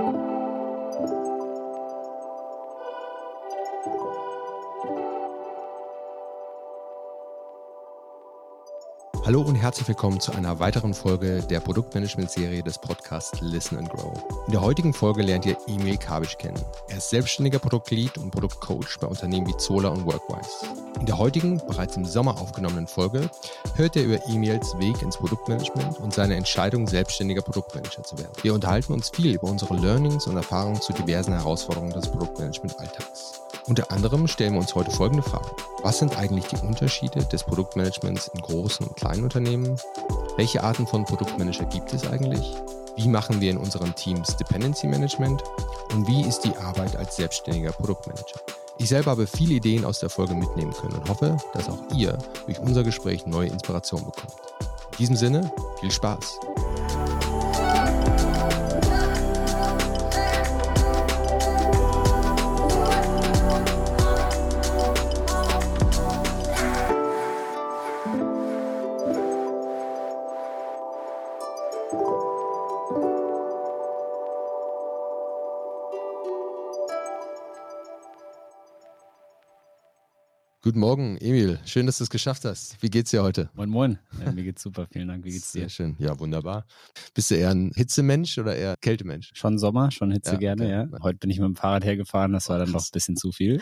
thank you. Hallo und herzlich willkommen zu einer weiteren Folge der Produktmanagement-Serie des Podcasts Listen and Grow. In der heutigen Folge lernt ihr Emil Kabisch kennen. Er ist selbstständiger Produktlead und Produktcoach bei Unternehmen wie Zola und Workwise. In der heutigen, bereits im Sommer aufgenommenen Folge hört ihr über Emils Weg ins Produktmanagement und seine Entscheidung, selbstständiger Produktmanager zu werden. Wir unterhalten uns viel über unsere Learnings und Erfahrungen zu diversen Herausforderungen des Produktmanagement-Alltags. Unter anderem stellen wir uns heute folgende Fragen. Was sind eigentlich die Unterschiede des Produktmanagements in großen und kleinen Unternehmen? Welche Arten von Produktmanager gibt es eigentlich? Wie machen wir in unseren Teams Dependency Management? Und wie ist die Arbeit als selbstständiger Produktmanager? Ich selber habe viele Ideen aus der Folge mitnehmen können und hoffe, dass auch ihr durch unser Gespräch neue Inspiration bekommt. In diesem Sinne, viel Spaß! Guten Morgen, Emil. Schön, dass du es geschafft hast. Wie geht's dir heute? Moin, moin. Ja, mir geht's super. Vielen Dank. Wie geht's dir? Sehr schön. Ja, wunderbar. Bist du eher ein Hitzemensch oder eher Kältemensch? Schon Sommer, schon Hitze Ja, gerne, okay. ja. Heute bin ich mit dem Fahrrad hergefahren. Das war dann doch ein bisschen zu viel.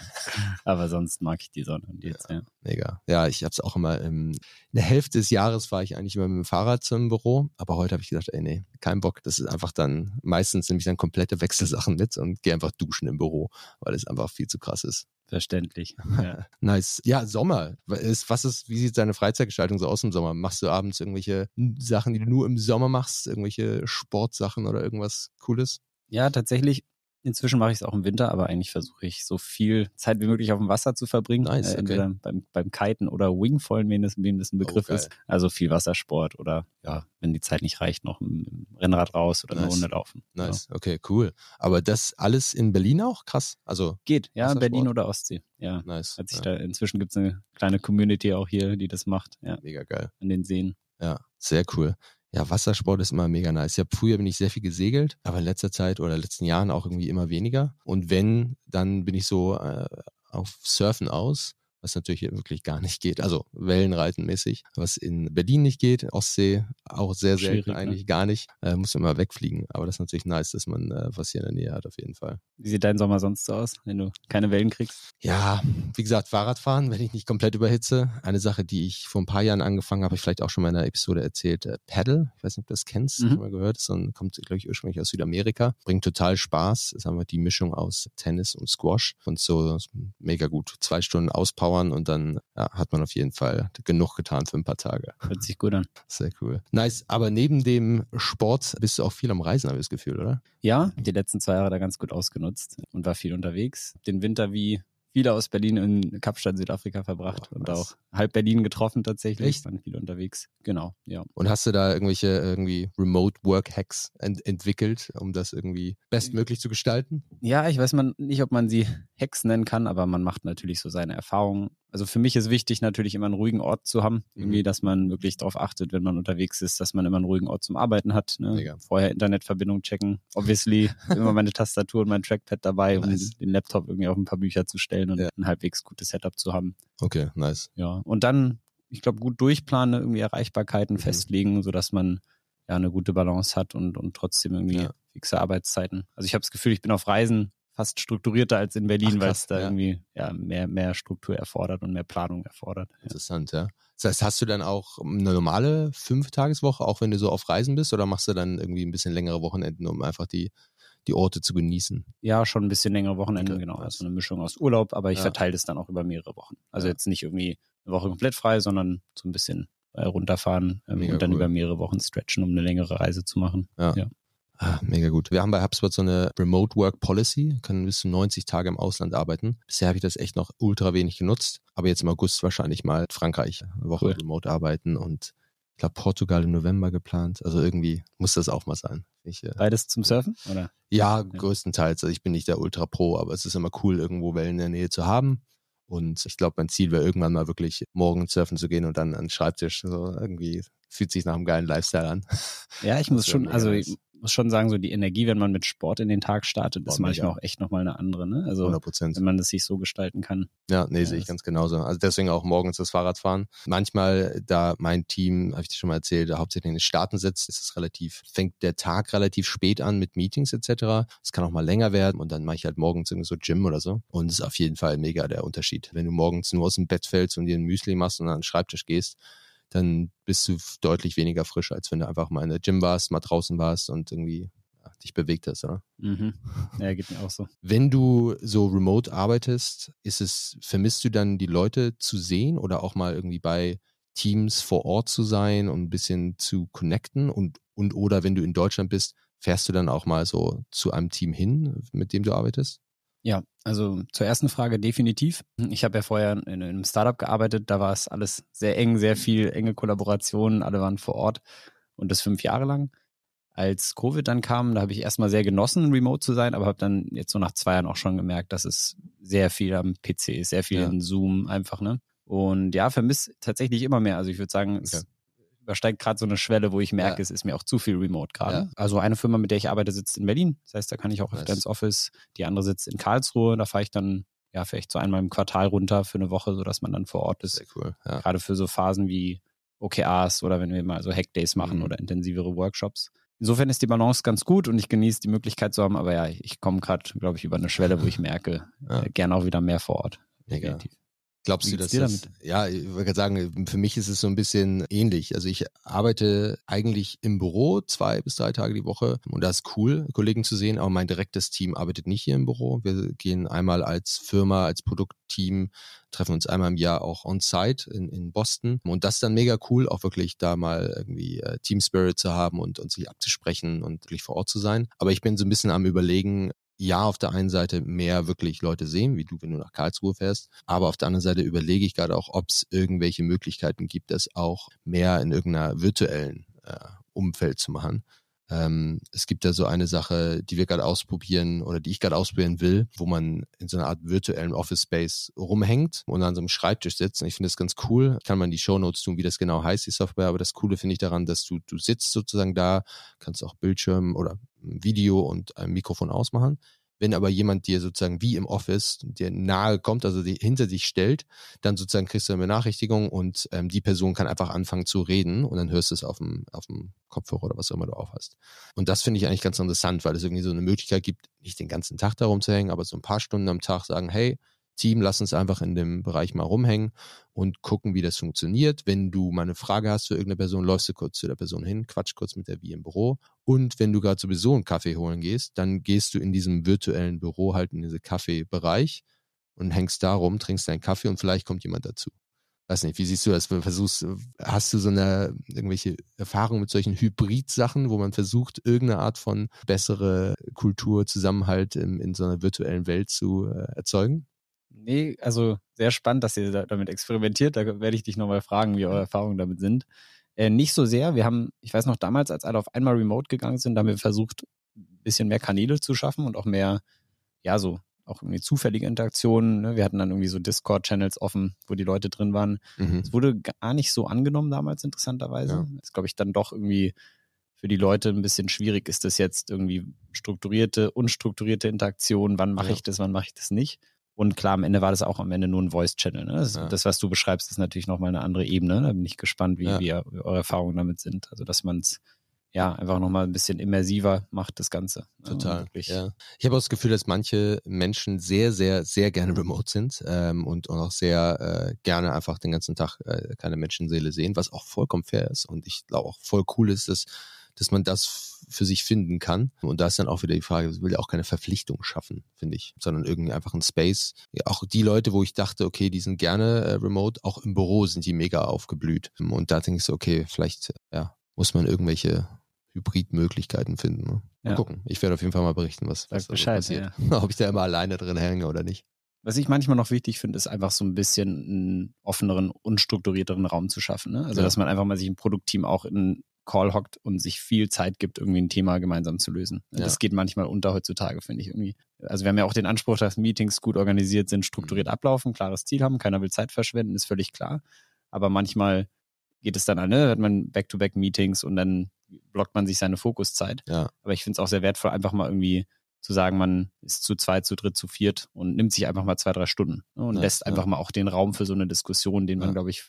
Aber sonst mag ich die Sonne. Und jetzt, ja. Mega. Ja, ich habe es auch immer. Ähm, in der Hälfte des Jahres fahre ich eigentlich immer mit dem Fahrrad zum Büro, aber heute habe ich gedacht, ey, nee, kein Bock. Das ist einfach dann, meistens nehme ich dann komplette Wechselsachen mit und gehe einfach duschen im Büro, weil es einfach viel zu krass ist. Verständlich. Ja. Nice. Ja, Sommer. Ist, was ist, wie sieht deine Freizeitgestaltung so aus im Sommer? Machst du abends irgendwelche Sachen, die du nur im Sommer machst? Irgendwelche Sportsachen oder irgendwas Cooles? ja, tatsächlich. Inzwischen mache ich es auch im Winter, aber eigentlich versuche ich so viel Zeit wie möglich auf dem Wasser zu verbringen. Nice, Äh, okay. Entweder beim, beim Kiten oder Wingfallen, wem das, wem das ein Begriff Oh, ist. Also viel Wassersport oder ja, wenn die Zeit nicht reicht, noch im im Rennrad raus oder eine Nice. Runde laufen. Nice. Okay, cool. Aber das alles in Berlin auch? Krass. Also, Geht, ja? Berlin oder Ostsee. Ja. nice. Hat sich ja, da, inzwischen gibt es eine kleine Community auch hier, die das macht, ja, mega geil. an den Seen. Ja, sehr cool. Ja, Wassersport ist immer mega nice. Ja, früher bin ich sehr viel gesegelt, aber in letzter Zeit oder letzten Jahren auch irgendwie immer weniger. Und wenn, dann bin ich so äh, auf Surfen aus, was natürlich hier wirklich gar nicht geht. Also Wellenreiten mäßig, was in Berlin nicht geht, Ostsee auch sehr selten Schwierig, ne? eigentlich gar nicht. Äh, muss man immer wegfliegen. Aber das ist natürlich nice, dass man äh, was hier in der Nähe hat auf jeden Fall. Wie sieht dein Sommer sonst so aus, wenn du keine Wellen kriegst? Ja, wie gesagt, Fahrradfahren, wenn ich nicht komplett überhitze. Eine Sache, die ich vor ein paar Jahren angefangen habe, habe ich vielleicht auch schon mal in einer Episode erzählt. Äh, Paddle, ich weiß nicht, ob du das kennst, Mhm. schon mal gehört. Das kommt, glaube ich, ursprünglich aus Südamerika. Bringt total Spaß. Ist einfach die Mischung aus Tennis und Squash. Und so mega gut. Zwei Stunden auspowern und dann ja, hat man auf jeden Fall genug getan für ein paar Tage. Hört sich gut an. Sehr cool. Nice. Aber neben dem Sport bist du auch viel am Reisen, habe ich das Gefühl, oder? Ja, die letzten zwei Jahre da ganz gut ausgenutzt und war viel unterwegs. Den Winter wie viele aus Berlin in Kapstadt, Südafrika verbracht Oh, und auch halb Berlin getroffen tatsächlich. Echt? Waren viele unterwegs. Genau, ja. Und hast du da irgendwelche irgendwie Remote Work Hacks ent entwickelt, um das irgendwie bestmöglich zu gestalten? Ja, ich weiß man nicht, ob man sie Hacks nennen kann, aber man macht natürlich so seine Erfahrungen. Also für mich ist wichtig, natürlich immer einen ruhigen Ort zu haben. Mhm. Irgendwie, dass man wirklich darauf achtet, wenn man unterwegs ist, dass man immer einen ruhigen Ort zum Arbeiten hat. Ne? Vorher Internetverbindung checken. Obviously immer meine Tastatur und mein Trackpad dabei, Nice. um den Laptop irgendwie auf ein paar Bücher zu stellen und Ja. ein halbwegs gutes Setup zu haben. Okay, nice. Ja. Und dann, ich glaube, gut durchplanen, irgendwie Erreichbarkeiten Mhm. festlegen, so dass man ja eine gute Balance hat und, und trotzdem irgendwie Ja. fixe Arbeitszeiten. Also ich habe das Gefühl, ich bin auf Reisen fast strukturierter als in Berlin, Ach, weil es da ja. irgendwie ja mehr, mehr Struktur erfordert und mehr Planung erfordert. Ja. Interessant, ja. Das heißt, hast du dann auch eine normale Fünf-Tageswoche, auch wenn du so auf Reisen bist, oder machst du dann irgendwie ein bisschen längere Wochenenden, um einfach die, die Orte zu genießen? ja, schon ein bisschen längere Wochenende, Okay, genau. Also eine Mischung aus Urlaub, aber ich Ja. verteile das dann auch über mehrere Wochen. Also Ja. jetzt nicht irgendwie eine Woche komplett frei, sondern so ein bisschen äh, runterfahren ähm, und dann cool. über mehrere Wochen stretchen, um eine längere Reise zu machen. Ja. Ja. Ah, mega gut. Wir haben bei HubSpot so eine Remote Work Policy, können bis zu 90 Tage im Ausland arbeiten. Bisher habe ich das echt noch ultra wenig genutzt, aber jetzt im August wahrscheinlich mal Frankreich eine Woche Cool. remote arbeiten und ich glaube Portugal im November geplant. Also irgendwie muss das auch mal sein. Ich, äh, Beides zum Surfen, oder? Ja, größtenteils. Also ich bin nicht der Ultra Pro, aber es ist immer cool, irgendwo Wellen in der Nähe zu haben. Und ich glaube, mein Ziel wäre irgendwann mal wirklich morgen surfen zu gehen und dann an den Schreibtisch. So irgendwie fühlt sich nach einem geilen Lifestyle an. Ja, ich muss schon, also nice. Muss schon sagen, so die Energie, wenn man mit Sport in den Tag startet, ist Boah, manchmal mega. auch echt nochmal eine andere, ne? Also 100 Prozent. wenn man das sich so gestalten kann. Ja, nee, Ja, sehe ich ganz genauso. Also deswegen auch morgens das Fahrradfahren. Manchmal, da mein Team, habe ich dir schon mal erzählt, hauptsächlich in den Staaten sitzt, ist es relativ, fängt der Tag relativ spät an mit Meetings etc. Es kann auch mal länger werden und dann mache ich halt morgens irgendwie so Gym oder so. Und es ist auf jeden Fall mega der Unterschied. Wenn du morgens nur aus dem Bett fällst und dir ein Müsli machst und an den Schreibtisch gehst, dann bist du deutlich weniger frisch, als wenn du einfach mal in der Gym warst, mal draußen warst und irgendwie ja, dich bewegt hast, oder? Mhm. Ja, geht mir auch so. Wenn du so remote arbeitest, ist es, vermisst du dann die Leute zu sehen oder auch mal irgendwie bei Teams vor Ort zu sein und ein bisschen zu connecten und, und oder wenn du in Deutschland bist, fährst du dann auch mal so zu einem Team hin, mit dem du arbeitest? Ja, also zur ersten Frage definitiv. Ich habe ja vorher in einem Startup gearbeitet, da war es alles sehr eng, sehr viel enge Kollaborationen, alle waren vor Ort und das fünf Jahre lang. Als Covid dann kam, da habe ich erstmal sehr genossen, remote zu sein, aber habe dann jetzt so nach zwei Jahren auch schon gemerkt, dass es sehr viel am PC ist, sehr viel Ja. in Zoom einfach, ne? Und ja, vermisse tatsächlich immer mehr. Also ich würde sagen, es Okay. Übersteigt gerade so eine Schwelle, wo ich merke, Ja. es ist mir auch zu viel remote gerade. Ja. Also eine Firma, mit der ich arbeite, sitzt in Berlin. Das heißt, da kann ich auch öfter Nice. ins Office. Die andere sitzt in Karlsruhe. Da fahre ich dann ja vielleicht so einmal im Quartal runter für eine Woche, sodass man dann vor Ort ist. Sehr cool. Ja. Gerade für so Phasen wie OKRs oder wenn wir mal so Hackdays machen Mhm. oder intensivere Workshops. Insofern ist die Balance ganz gut und ich genieße die Möglichkeit zu haben, aber ja, ich komme gerade, glaube ich, über eine Schwelle, wo ich merke, äh, gerne auch wieder mehr vor Ort. Mega. Definitiv. Glaubst Wie du, dass das, ja, ich wollte gerade sagen, für mich ist es so ein bisschen ähnlich. Also ich arbeite eigentlich im Büro zwei bis drei Tage die Woche und das ist cool, Kollegen zu sehen, aber mein direktes Team arbeitet nicht hier im Büro. Wir gehen einmal als Firma, als Produktteam, treffen uns einmal im Jahr auch on-site in, in Boston und das ist dann mega cool, auch wirklich da mal irgendwie äh, Team Spirit zu haben und, und sich abzusprechen und wirklich vor Ort zu sein. Aber ich bin so ein bisschen am überlegen, ja, auf der einen Seite mehr wirklich Leute sehen, wie du, wenn du nach Karlsruhe fährst. Aber auf der anderen Seite überlege ich gerade auch, ob es irgendwelche Möglichkeiten gibt, das auch mehr in irgendeiner virtuellen äh, Umfeld zu machen. Ähm, es gibt da so eine Sache, die wir gerade ausprobieren oder die ich gerade ausprobieren will, wo man in so einer Art virtuellen Office Space rumhängt und an so einem Schreibtisch sitzt. Und ich finde das ganz cool. Kann man die Show Notes tun, wie das genau heißt, die Software. Aber das Coole finde ich daran, dass du, du sitzt sozusagen da, kannst auch Bildschirm oder Video und ein Mikrofon ausmachen. Wenn aber jemand dir sozusagen wie im Office dir nahe kommt, also die hinter dich stellt, dann sozusagen kriegst du eine Benachrichtigung und ähm, die Person kann einfach anfangen zu reden und dann hörst du es auf dem, auf dem Kopfhörer oder was auch immer du aufhast. Und das finde ich eigentlich ganz interessant, weil es irgendwie so eine Möglichkeit gibt, nicht den ganzen Tag darum zu hängen, aber so ein paar Stunden am Tag sagen, hey, Team, lass uns einfach in dem Bereich mal rumhängen und gucken, wie das funktioniert. Wenn du mal eine Frage hast für irgendeine Person, läufst du kurz zu der Person hin, quatsch kurz mit der wie im Büro. Und wenn du gerade sowieso einen Kaffee holen gehst, dann gehst du in diesem virtuellen Büro halt in diese Kaffeebereich und hängst da rum, trinkst deinen Kaffee und vielleicht kommt jemand dazu. Weiß nicht, wie siehst du das? Versuchst, hast du so eine irgendwelche Erfahrung mit solchen Hybrid-Sachen, wo man versucht, irgendeine Art von bessere Kultur, Zusammenhalt in, in so einer virtuellen Welt zu äh, erzeugen? Nee, also sehr spannend, dass ihr da, damit experimentiert. Da werde ich dich nochmal fragen, wie eure Erfahrungen damit sind. Äh, nicht so sehr. Wir haben, ich weiß noch damals, als alle auf einmal remote gegangen sind, haben wir versucht, ein bisschen mehr Kanäle zu schaffen und auch mehr, ja, so auch irgendwie zufällige Interaktionen. Ne? Wir hatten dann irgendwie so Discord-Channels offen, wo die Leute drin waren. Mhm. Es wurde gar nicht so angenommen damals, interessanterweise. Ja. Ist, glaube ich, dann doch irgendwie für die Leute ein bisschen schwierig. Ist das jetzt irgendwie strukturierte, unstrukturierte Interaktion? Wann mache Ja. ich das, wann mache ich das nicht? Und klar, am Ende war das auch am Ende nur ein Voice-Channel. Ne? Das, Ja. das, was du beschreibst, ist natürlich nochmal eine andere Ebene. Da bin ich gespannt, wie, Ja. wie eure Erfahrungen damit sind. Also, dass man es ja einfach nochmal ein bisschen immersiver macht, das Ganze. Und Total. Ja. Ich habe auch das Gefühl, dass manche Menschen sehr, sehr, sehr gerne remote sind ähm, und, und auch sehr äh, gerne einfach den ganzen Tag äh, keine Menschenseele sehen, was auch vollkommen fair ist. Und ich glaube auch voll cool ist, dass, dass man das für sich finden kann. Und da ist dann auch wieder die Frage, ich will ja auch keine Verpflichtung schaffen, finde ich, sondern irgendwie einfach ein Space. Ja, auch die Leute, wo ich dachte, okay, die sind gerne äh, remote, auch im Büro sind die mega aufgeblüht. Und da denke ich so, okay, vielleicht ja, muss man irgendwelche Hybridmöglichkeiten finden. Ne? Mal Ja. gucken. Ich werde auf jeden Fall mal berichten, was, was Bescheid, passiert. Ob ich da immer alleine drin hänge oder nicht. Was ich manchmal noch wichtig finde, ist einfach so ein bisschen einen offeneren, unstrukturierteren Raum zu schaffen. Ne? Also, Ja. dass man einfach mal sich im Produktteam auch in einen Call hockt und sich viel Zeit gibt, irgendwie ein Thema gemeinsam zu lösen. Ja. Das geht manchmal unter heutzutage, finde ich irgendwie. Also, wir haben ja auch den Anspruch, dass Meetings gut organisiert sind, strukturiert Mhm. ablaufen, klares Ziel haben, keiner will Zeit verschwenden, ist völlig klar. Aber manchmal geht es dann an, ne? Hat man Back-to-Back-Meetings und dann blockt man sich seine Fokuszeit. Ja. Aber ich finde es auch sehr wertvoll, einfach mal irgendwie zu sagen, man ist zu zweit, zu dritt, zu viert und nimmt sich einfach mal zwei, drei Stunden ne? und Ja, lässt ja. einfach mal auch den Raum für so eine Diskussion, den man, glaube ich,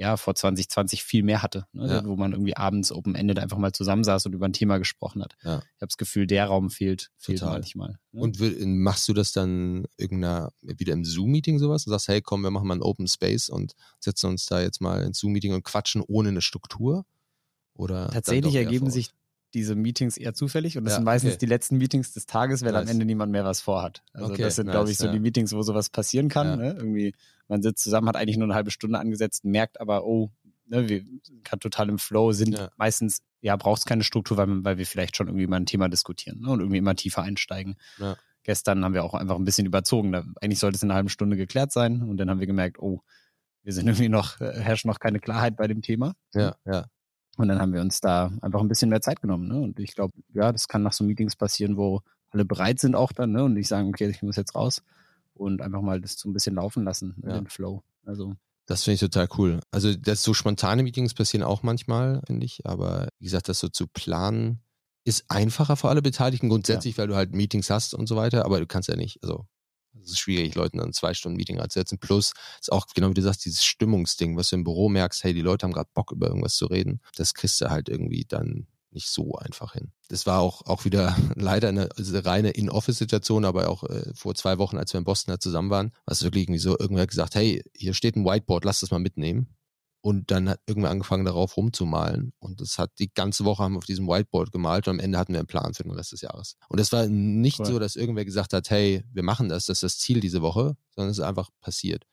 ja, vor 2020 viel mehr hatte, ne? Ja. wo man irgendwie abends Open-Ended einfach mal zusammensaß und über ein Thema gesprochen hat. Ja. Ich habe das Gefühl, der Raum fehlt, fehlt Total. manchmal. Ne? Und machst du das dann irgendeiner, wieder im Zoom-Meeting sowas und sagst, hey, komm, wir machen mal ein Open Space und setzen uns da jetzt mal ins Zoom-Meeting und quatschen ohne eine Struktur? Oder Tatsächlich ergeben sich diese Meetings eher zufällig und das Ja, sind meistens okay. die letzten Meetings des Tages, am Nice. Ende niemand mehr was vorhat. Also Okay, das sind, nice, glaube ich, so ja. die Meetings, wo sowas passieren kann. Ja. Ne? Irgendwie, man sitzt zusammen, hat eigentlich nur eine halbe Stunde angesetzt, merkt aber, oh, ne, wir sind gerade total im Flow, sind meistens, ja, braucht es keine Struktur, weil, weil wir vielleicht schon irgendwie mal ein Thema diskutieren ne? und irgendwie immer tiefer einsteigen. Gestern haben wir auch einfach ein bisschen überzogen. Da, eigentlich sollte es in einer halben Stunde geklärt sein und dann haben wir gemerkt, oh, wir sind irgendwie noch, äh, herrscht noch keine Klarheit bei dem Thema. Ja, ja. Und dann haben wir uns da einfach ein bisschen mehr Zeit genommen. Ne? Und ich glaube, ja, das kann nach so Meetings passieren, wo alle bereit sind auch dann ne? und nicht sagen, okay, ich muss jetzt raus und einfach mal das so ein bisschen laufen lassen, ne? Ja. den Flow. Also Das finde ich total cool. Also, das so spontane Meetings passieren auch manchmal, finde ich. Aber wie gesagt, das so zu planen, ist einfacher für alle Beteiligten grundsätzlich, weil du halt Meetings hast und so weiter. Aber du kannst ja nicht, also, es ist schwierig, Leuten dann zwei Stunden Meeting anzusetzen. Plus, ist auch, genau wie du sagst, dieses Stimmungsding, was du im Büro merkst, hey, die Leute haben gerade Bock, über irgendwas zu reden. Das kriegst du halt irgendwie dann nicht so einfach hin. Das war auch, auch wieder leider eine also reine In-Office-Situation, aber auch äh, vor zwei Wochen, als wir in Boston da zusammen waren, war es wirklich irgendwie so, irgendwer hat gesagt, hey, hier steht ein Whiteboard, lass das mal mitnehmen. Und dann hat irgendwer angefangen, darauf rumzumalen. Und das hat die ganze Woche haben wir auf diesem Whiteboard gemalt und am Ende hatten wir einen Plan für den Rest des Jahres. Und es war nicht Cool. so, dass irgendwer gesagt hat, hey, wir machen das, das ist das Ziel diese Woche, sondern es ist einfach passiert.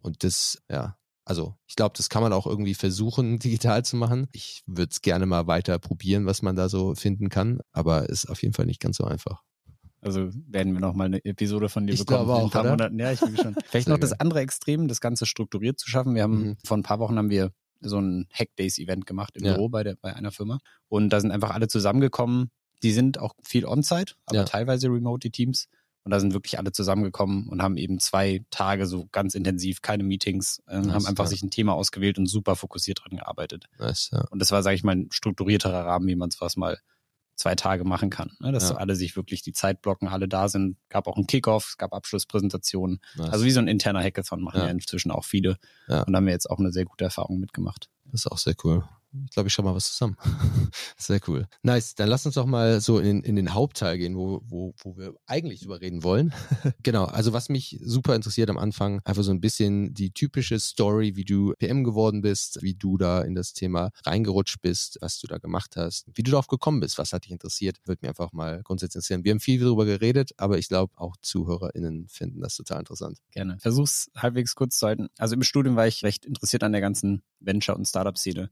Und das, ja, also ich glaube, das kann man auch irgendwie versuchen, digital zu machen. Ich würde es gerne mal weiter probieren, was man da so finden kann, aber ist auf jeden Fall nicht ganz so einfach. Also werden wir noch mal eine Episode von dir Ich bekommen glaube in ein auch, paar oder? Monaten. Ja, ich denke schon. Vielleicht noch das andere Extrem, das Ganze strukturiert zu schaffen. Wir haben Mhm. vor ein paar Wochen haben wir so ein Hackdays-Event gemacht im Ja. Büro bei, der, bei einer Firma. Und da sind einfach alle zusammengekommen. Die sind auch viel on-site, aber Ja. teilweise remote, die Teams. Und da sind wirklich alle zusammengekommen und haben eben zwei Tage so ganz intensiv, keine Meetings, äh, Nice, haben einfach ja. sich ein Thema ausgewählt und super fokussiert dran gearbeitet. Nice, ja. Und das war, sage ich mal, ein strukturierterer Rahmen, wie man es was mal zwei Tage machen kann. Ne? Dass Ja. so alle sich wirklich die Zeit blocken, alle da sind. Gab auch einen Kickoff, es gab Abschlusspräsentationen. nice. Also wie so ein interner Hackathon machen Ja. ja, inzwischen auch viele. Ja. Und da haben wir jetzt auch eine sehr gute Erfahrung mitgemacht. Das ist auch sehr cool. Ich glaube, ich schau mal was zusammen. Sehr cool. Nice. Dann lass uns doch mal so in, in den Hauptteil gehen, wo, wo, wo wir eigentlich drüber reden wollen. genau. Also was mich super interessiert am Anfang, einfach so ein bisschen die typische Story, wie du PM geworden bist, wie du da in das Thema reingerutscht bist, was du da gemacht hast, wie du darauf gekommen bist, was hat dich interessiert, würde mir einfach mal grundsätzlich interessieren. Wir haben viel darüber geredet, aber ich glaube auch ZuhörerInnen finden das total interessant. Gerne. Versuch's halbwegs kurz zu halten. Also im Studium war ich recht interessiert an der ganzen Venture- und Startup-Szene.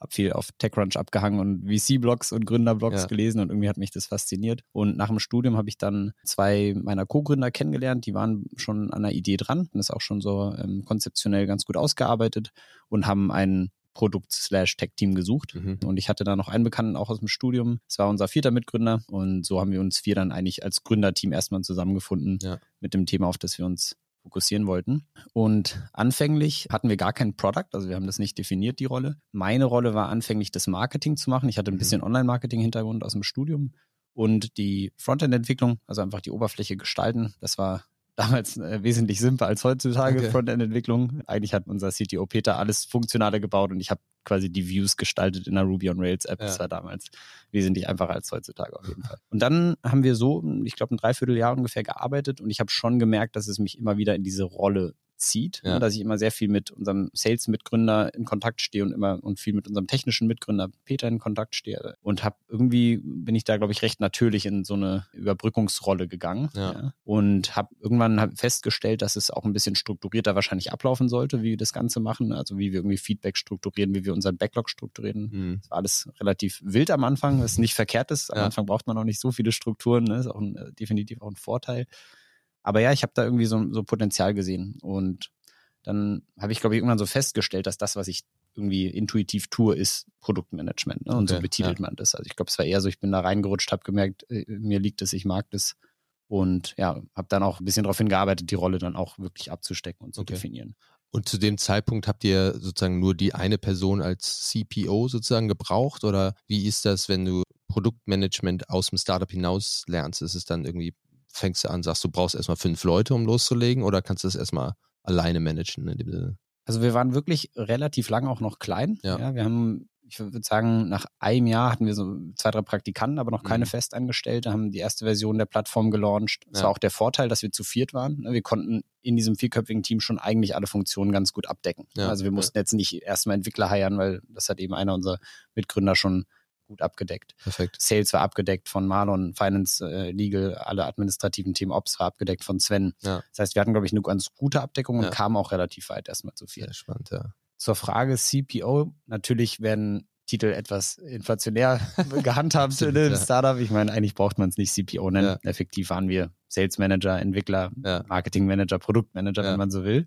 Hab viel auf TechCrunch abgehangen und VC-Blogs und Gründerblogs Ja. gelesen und irgendwie hat mich das fasziniert. Und nach dem Studium habe ich dann zwei meiner Co-Gründer kennengelernt, die waren schon an der Idee dran und ist auch schon so ähm, konzeptionell ganz gut ausgearbeitet und haben ein Produkt-Tech-Team gesucht. Mhm. Und ich hatte da noch einen Bekannten auch aus dem Studium. Es war unser vierter Mitgründer. Und so haben wir uns vier dann eigentlich als Gründerteam erstmal zusammengefunden Ja. mit dem Thema, auf das wir uns fokussieren wollten. Und anfänglich hatten wir gar kein Product, also wir haben das nicht definiert, die Rolle. Meine Rolle war anfänglich, das Marketing zu machen. Ich hatte ein Mhm. bisschen Online-Marketing-Hintergrund aus dem Studium und die Frontend-Entwicklung, also einfach die Oberfläche gestalten. Das war damals äh, wesentlich simpler als heutzutage Okay. Frontend-Entwicklung. Eigentlich hat unser CTO Peter alles Funktionale gebaut und ich habe quasi die Views gestaltet in der Ruby on Rails App. Das Ja. war damals wesentlich einfacher als heutzutage auf jeden Fall. Und dann haben wir so, ich glaube, ein Dreivierteljahr ungefähr gearbeitet und ich habe schon gemerkt, dass es mich immer wieder in diese Rolle zieht, Ja. dass ich immer sehr viel mit unserem Sales-Mitgründer in Kontakt stehe und immer und viel mit unserem technischen Mitgründer Peter in Kontakt stehe und habe irgendwie bin ich da glaube ich recht natürlich in so eine Überbrückungsrolle gegangen Ja. und habe irgendwann hab festgestellt, dass es auch ein bisschen strukturierter wahrscheinlich ablaufen sollte, wie wir das Ganze machen, also wie wir irgendwie Feedback strukturieren, wie wir unseren Backlog strukturieren. Mhm. Das war alles relativ wild am Anfang, was nicht verkehrt ist. Am Ja. Anfang braucht man auch nicht so viele Strukturen, ne? ist auch ein, äh, definitiv auch ein Vorteil. Aber ja, ich habe da irgendwie so, so Potenzial gesehen. Und dann habe ich, glaube ich, irgendwann so festgestellt, dass das, was ich irgendwie intuitiv tue, ist Produktmanagement. Ne? Und Okay, so betitelt ja. man das. Also ich glaube, es war eher so, ich bin da reingerutscht, habe gemerkt, äh, mir liegt es, ich mag das. Und ja, habe dann auch ein bisschen darauf hingearbeitet, die Rolle dann auch wirklich abzustecken und zu Okay. definieren. Und zu dem Zeitpunkt habt ihr sozusagen nur die eine Person als CPO sozusagen gebraucht oder wie ist das, wenn du Produktmanagement aus dem Startup hinaus lernst? Ist es dann irgendwie, fängst du an, sagst du brauchst erstmal fünf Leute, um loszulegen oder kannst du das erstmal alleine managen in dem Sinne? Also wir waren wirklich relativ lang auch noch klein. Ja. ja wir haben ich würde sagen, nach einem Jahr hatten wir so zwei, drei Praktikanten, aber noch keine mhm. Festangestellte, haben die erste Version der Plattform gelauncht. Das ja. war auch der Vorteil, dass wir zu viert waren. Ne, wir konnten in diesem vierköpfigen Team schon eigentlich alle Funktionen ganz gut abdecken. Ja. Also wir mussten jetzt nicht erstmal Entwickler heiern, weil das hat eben einer unserer Mitgründer schon gut abgedeckt. Perfekt. Sales war abgedeckt von Marlon, Finance, äh, Legal, alle administrativen Themen Ops war abgedeckt von Sven. Ja. Das heißt, wir hatten, glaube ich, eine ganz gute Abdeckung und kamen auch relativ weit erstmal zu viel. Sehr spannend, ja. Zur Frage CPO, natürlich werden Titel etwas inflationär gehandhabt in einem Startup. Ich meine, eigentlich braucht man es nicht CPO nennen. Ja. Effektiv waren wir Sales Manager, Entwickler, ja. Marketing Manager, Produktmanager, ja. wenn man so will.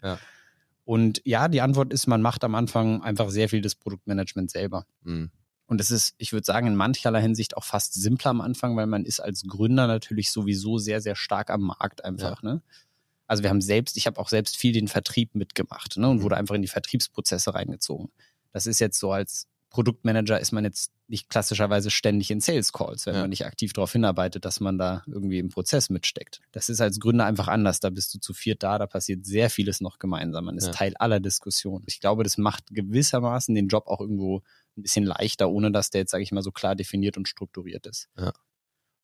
Und ja, die Antwort ist, man macht am Anfang einfach sehr viel des Produktmanagement selber. Mhm. Und es ist, ich würde sagen, in mancherlei Hinsicht auch fast simpler am Anfang, weil man ist als Gründer natürlich sowieso sehr, sehr stark am Markt einfach. Ne? Also wir haben selbst, ich habe auch selbst viel den Vertrieb mitgemacht ne, und mhm. wurde einfach in die Vertriebsprozesse reingezogen. Das ist jetzt so als Produktmanager ist man jetzt nicht klassischerweise ständig in Sales Calls, wenn ja. man nicht aktiv darauf hinarbeitet, dass man da irgendwie im Prozess mitsteckt. Das ist als Gründer einfach anders. Da bist du zu viert da, da passiert sehr vieles noch gemeinsam. Man ist ja. Teil aller Diskussionen. Ich glaube, das macht gewissermaßen den Job auch irgendwo ein bisschen leichter, ohne dass der jetzt, sage ich mal, so klar definiert und strukturiert ist. Ja.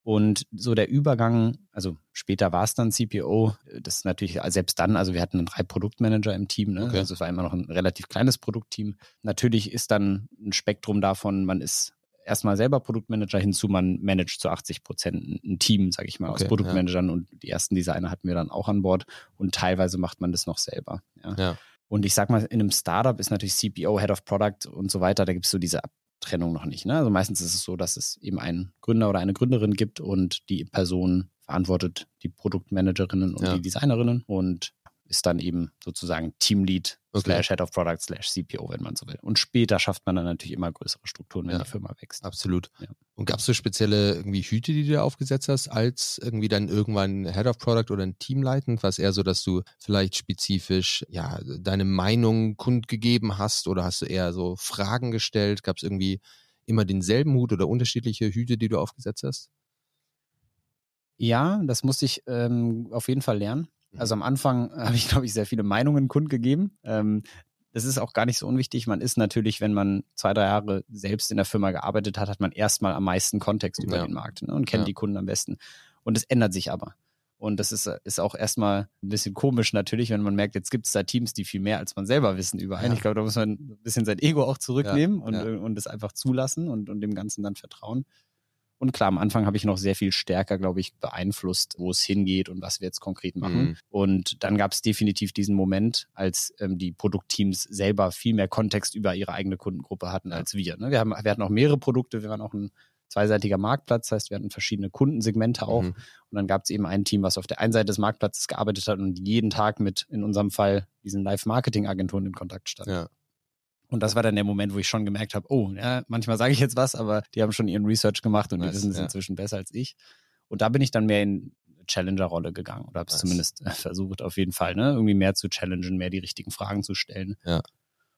Und so der Übergang, also später war es dann CPO, das ist natürlich selbst dann, also wir hatten drei Produktmanager im Team, ne? Okay. also es war immer noch ein relativ kleines Produktteam. Natürlich ist dann ein Spektrum davon, man ist erstmal selber Produktmanager hinzu, man managt zu 80 Prozent ein Team, sage ich mal, okay, aus Produktmanagern ja. und die ersten Designer hatten wir dann auch an Bord und teilweise macht man das noch selber. Ja. ja. Und ich sag mal, in einem Startup ist natürlich CPO, Head of Product und so weiter, da gibt es so diese Trennung noch nicht. Ne? Also meistens ist es so, dass es eben einen Gründer oder eine Gründerin gibt und die Person verantwortet die Produktmanagerinnen und ja. die Designerinnen und ist dann eben sozusagen Teamlead okay. slash Head of Product slash CPO, wenn man so will. Und später schafft man dann natürlich immer größere Strukturen, wenn ja, die Firma wächst. Absolut. Ja. Und gab es so spezielle irgendwie Hüte, die du da aufgesetzt hast, als irgendwie dann irgendwann Head of Product oder ein Team leitend? Was eher so, dass du vielleicht spezifisch ja deine Meinung kundgegeben hast oder hast du eher so Fragen gestellt? Gab es irgendwie immer denselben Hut oder unterschiedliche Hüte, die du aufgesetzt hast? Ja, das musste ich ähm, auf jeden Fall lernen. Also am Anfang habe ich, glaube ich, sehr viele Meinungen kundgegeben. Ähm, das ist auch gar nicht so unwichtig. Man ist natürlich, wenn man zwei, drei Jahre selbst in der Firma gearbeitet hat, hat man erstmal am meisten Kontext über ja. den Markt ne, und kennt ja. die Kunden am besten. Und es ändert sich aber. Und das ist, ist auch erstmal ein bisschen komisch natürlich, wenn man merkt, jetzt gibt es da Teams, die viel mehr als man selber wissen über einen. Ja. Ich glaube, da muss man ein bisschen sein Ego auch zurücknehmen und, und es einfach zulassen und, und dem Ganzen dann vertrauen. Und klar, am Anfang habe ich noch sehr viel stärker, glaube ich, beeinflusst, wo es hingeht und was wir jetzt konkret machen. Mhm. Und dann gab es definitiv diesen Moment, als ähm, die Produktteams selber viel mehr Kontext über ihre eigene Kundengruppe hatten als wir. Ne? Wir, haben, wir hatten auch mehrere Produkte, wir waren auch ein zweiseitiger Marktplatz, das heißt, wir hatten verschiedene Kundensegmente auch. Mhm. Und dann gab es eben ein Team, was auf der einen Seite des Marktplatzes gearbeitet hat und jeden Tag mit, in unserem Fall, diesen Live-Marketing-Agenturen in Kontakt stand. Ja. Und das war dann der Moment, wo ich schon gemerkt habe, oh, ja, manchmal sage ich jetzt was, aber die haben schon ihren Research gemacht und nice, die wissen es ja. inzwischen besser als ich. Und da bin ich dann mehr in Challenger-Rolle gegangen oder habe es nice. zumindest äh, versucht, auf jeden Fall, ne? Irgendwie mehr zu challengen, mehr die richtigen Fragen zu stellen. Ja.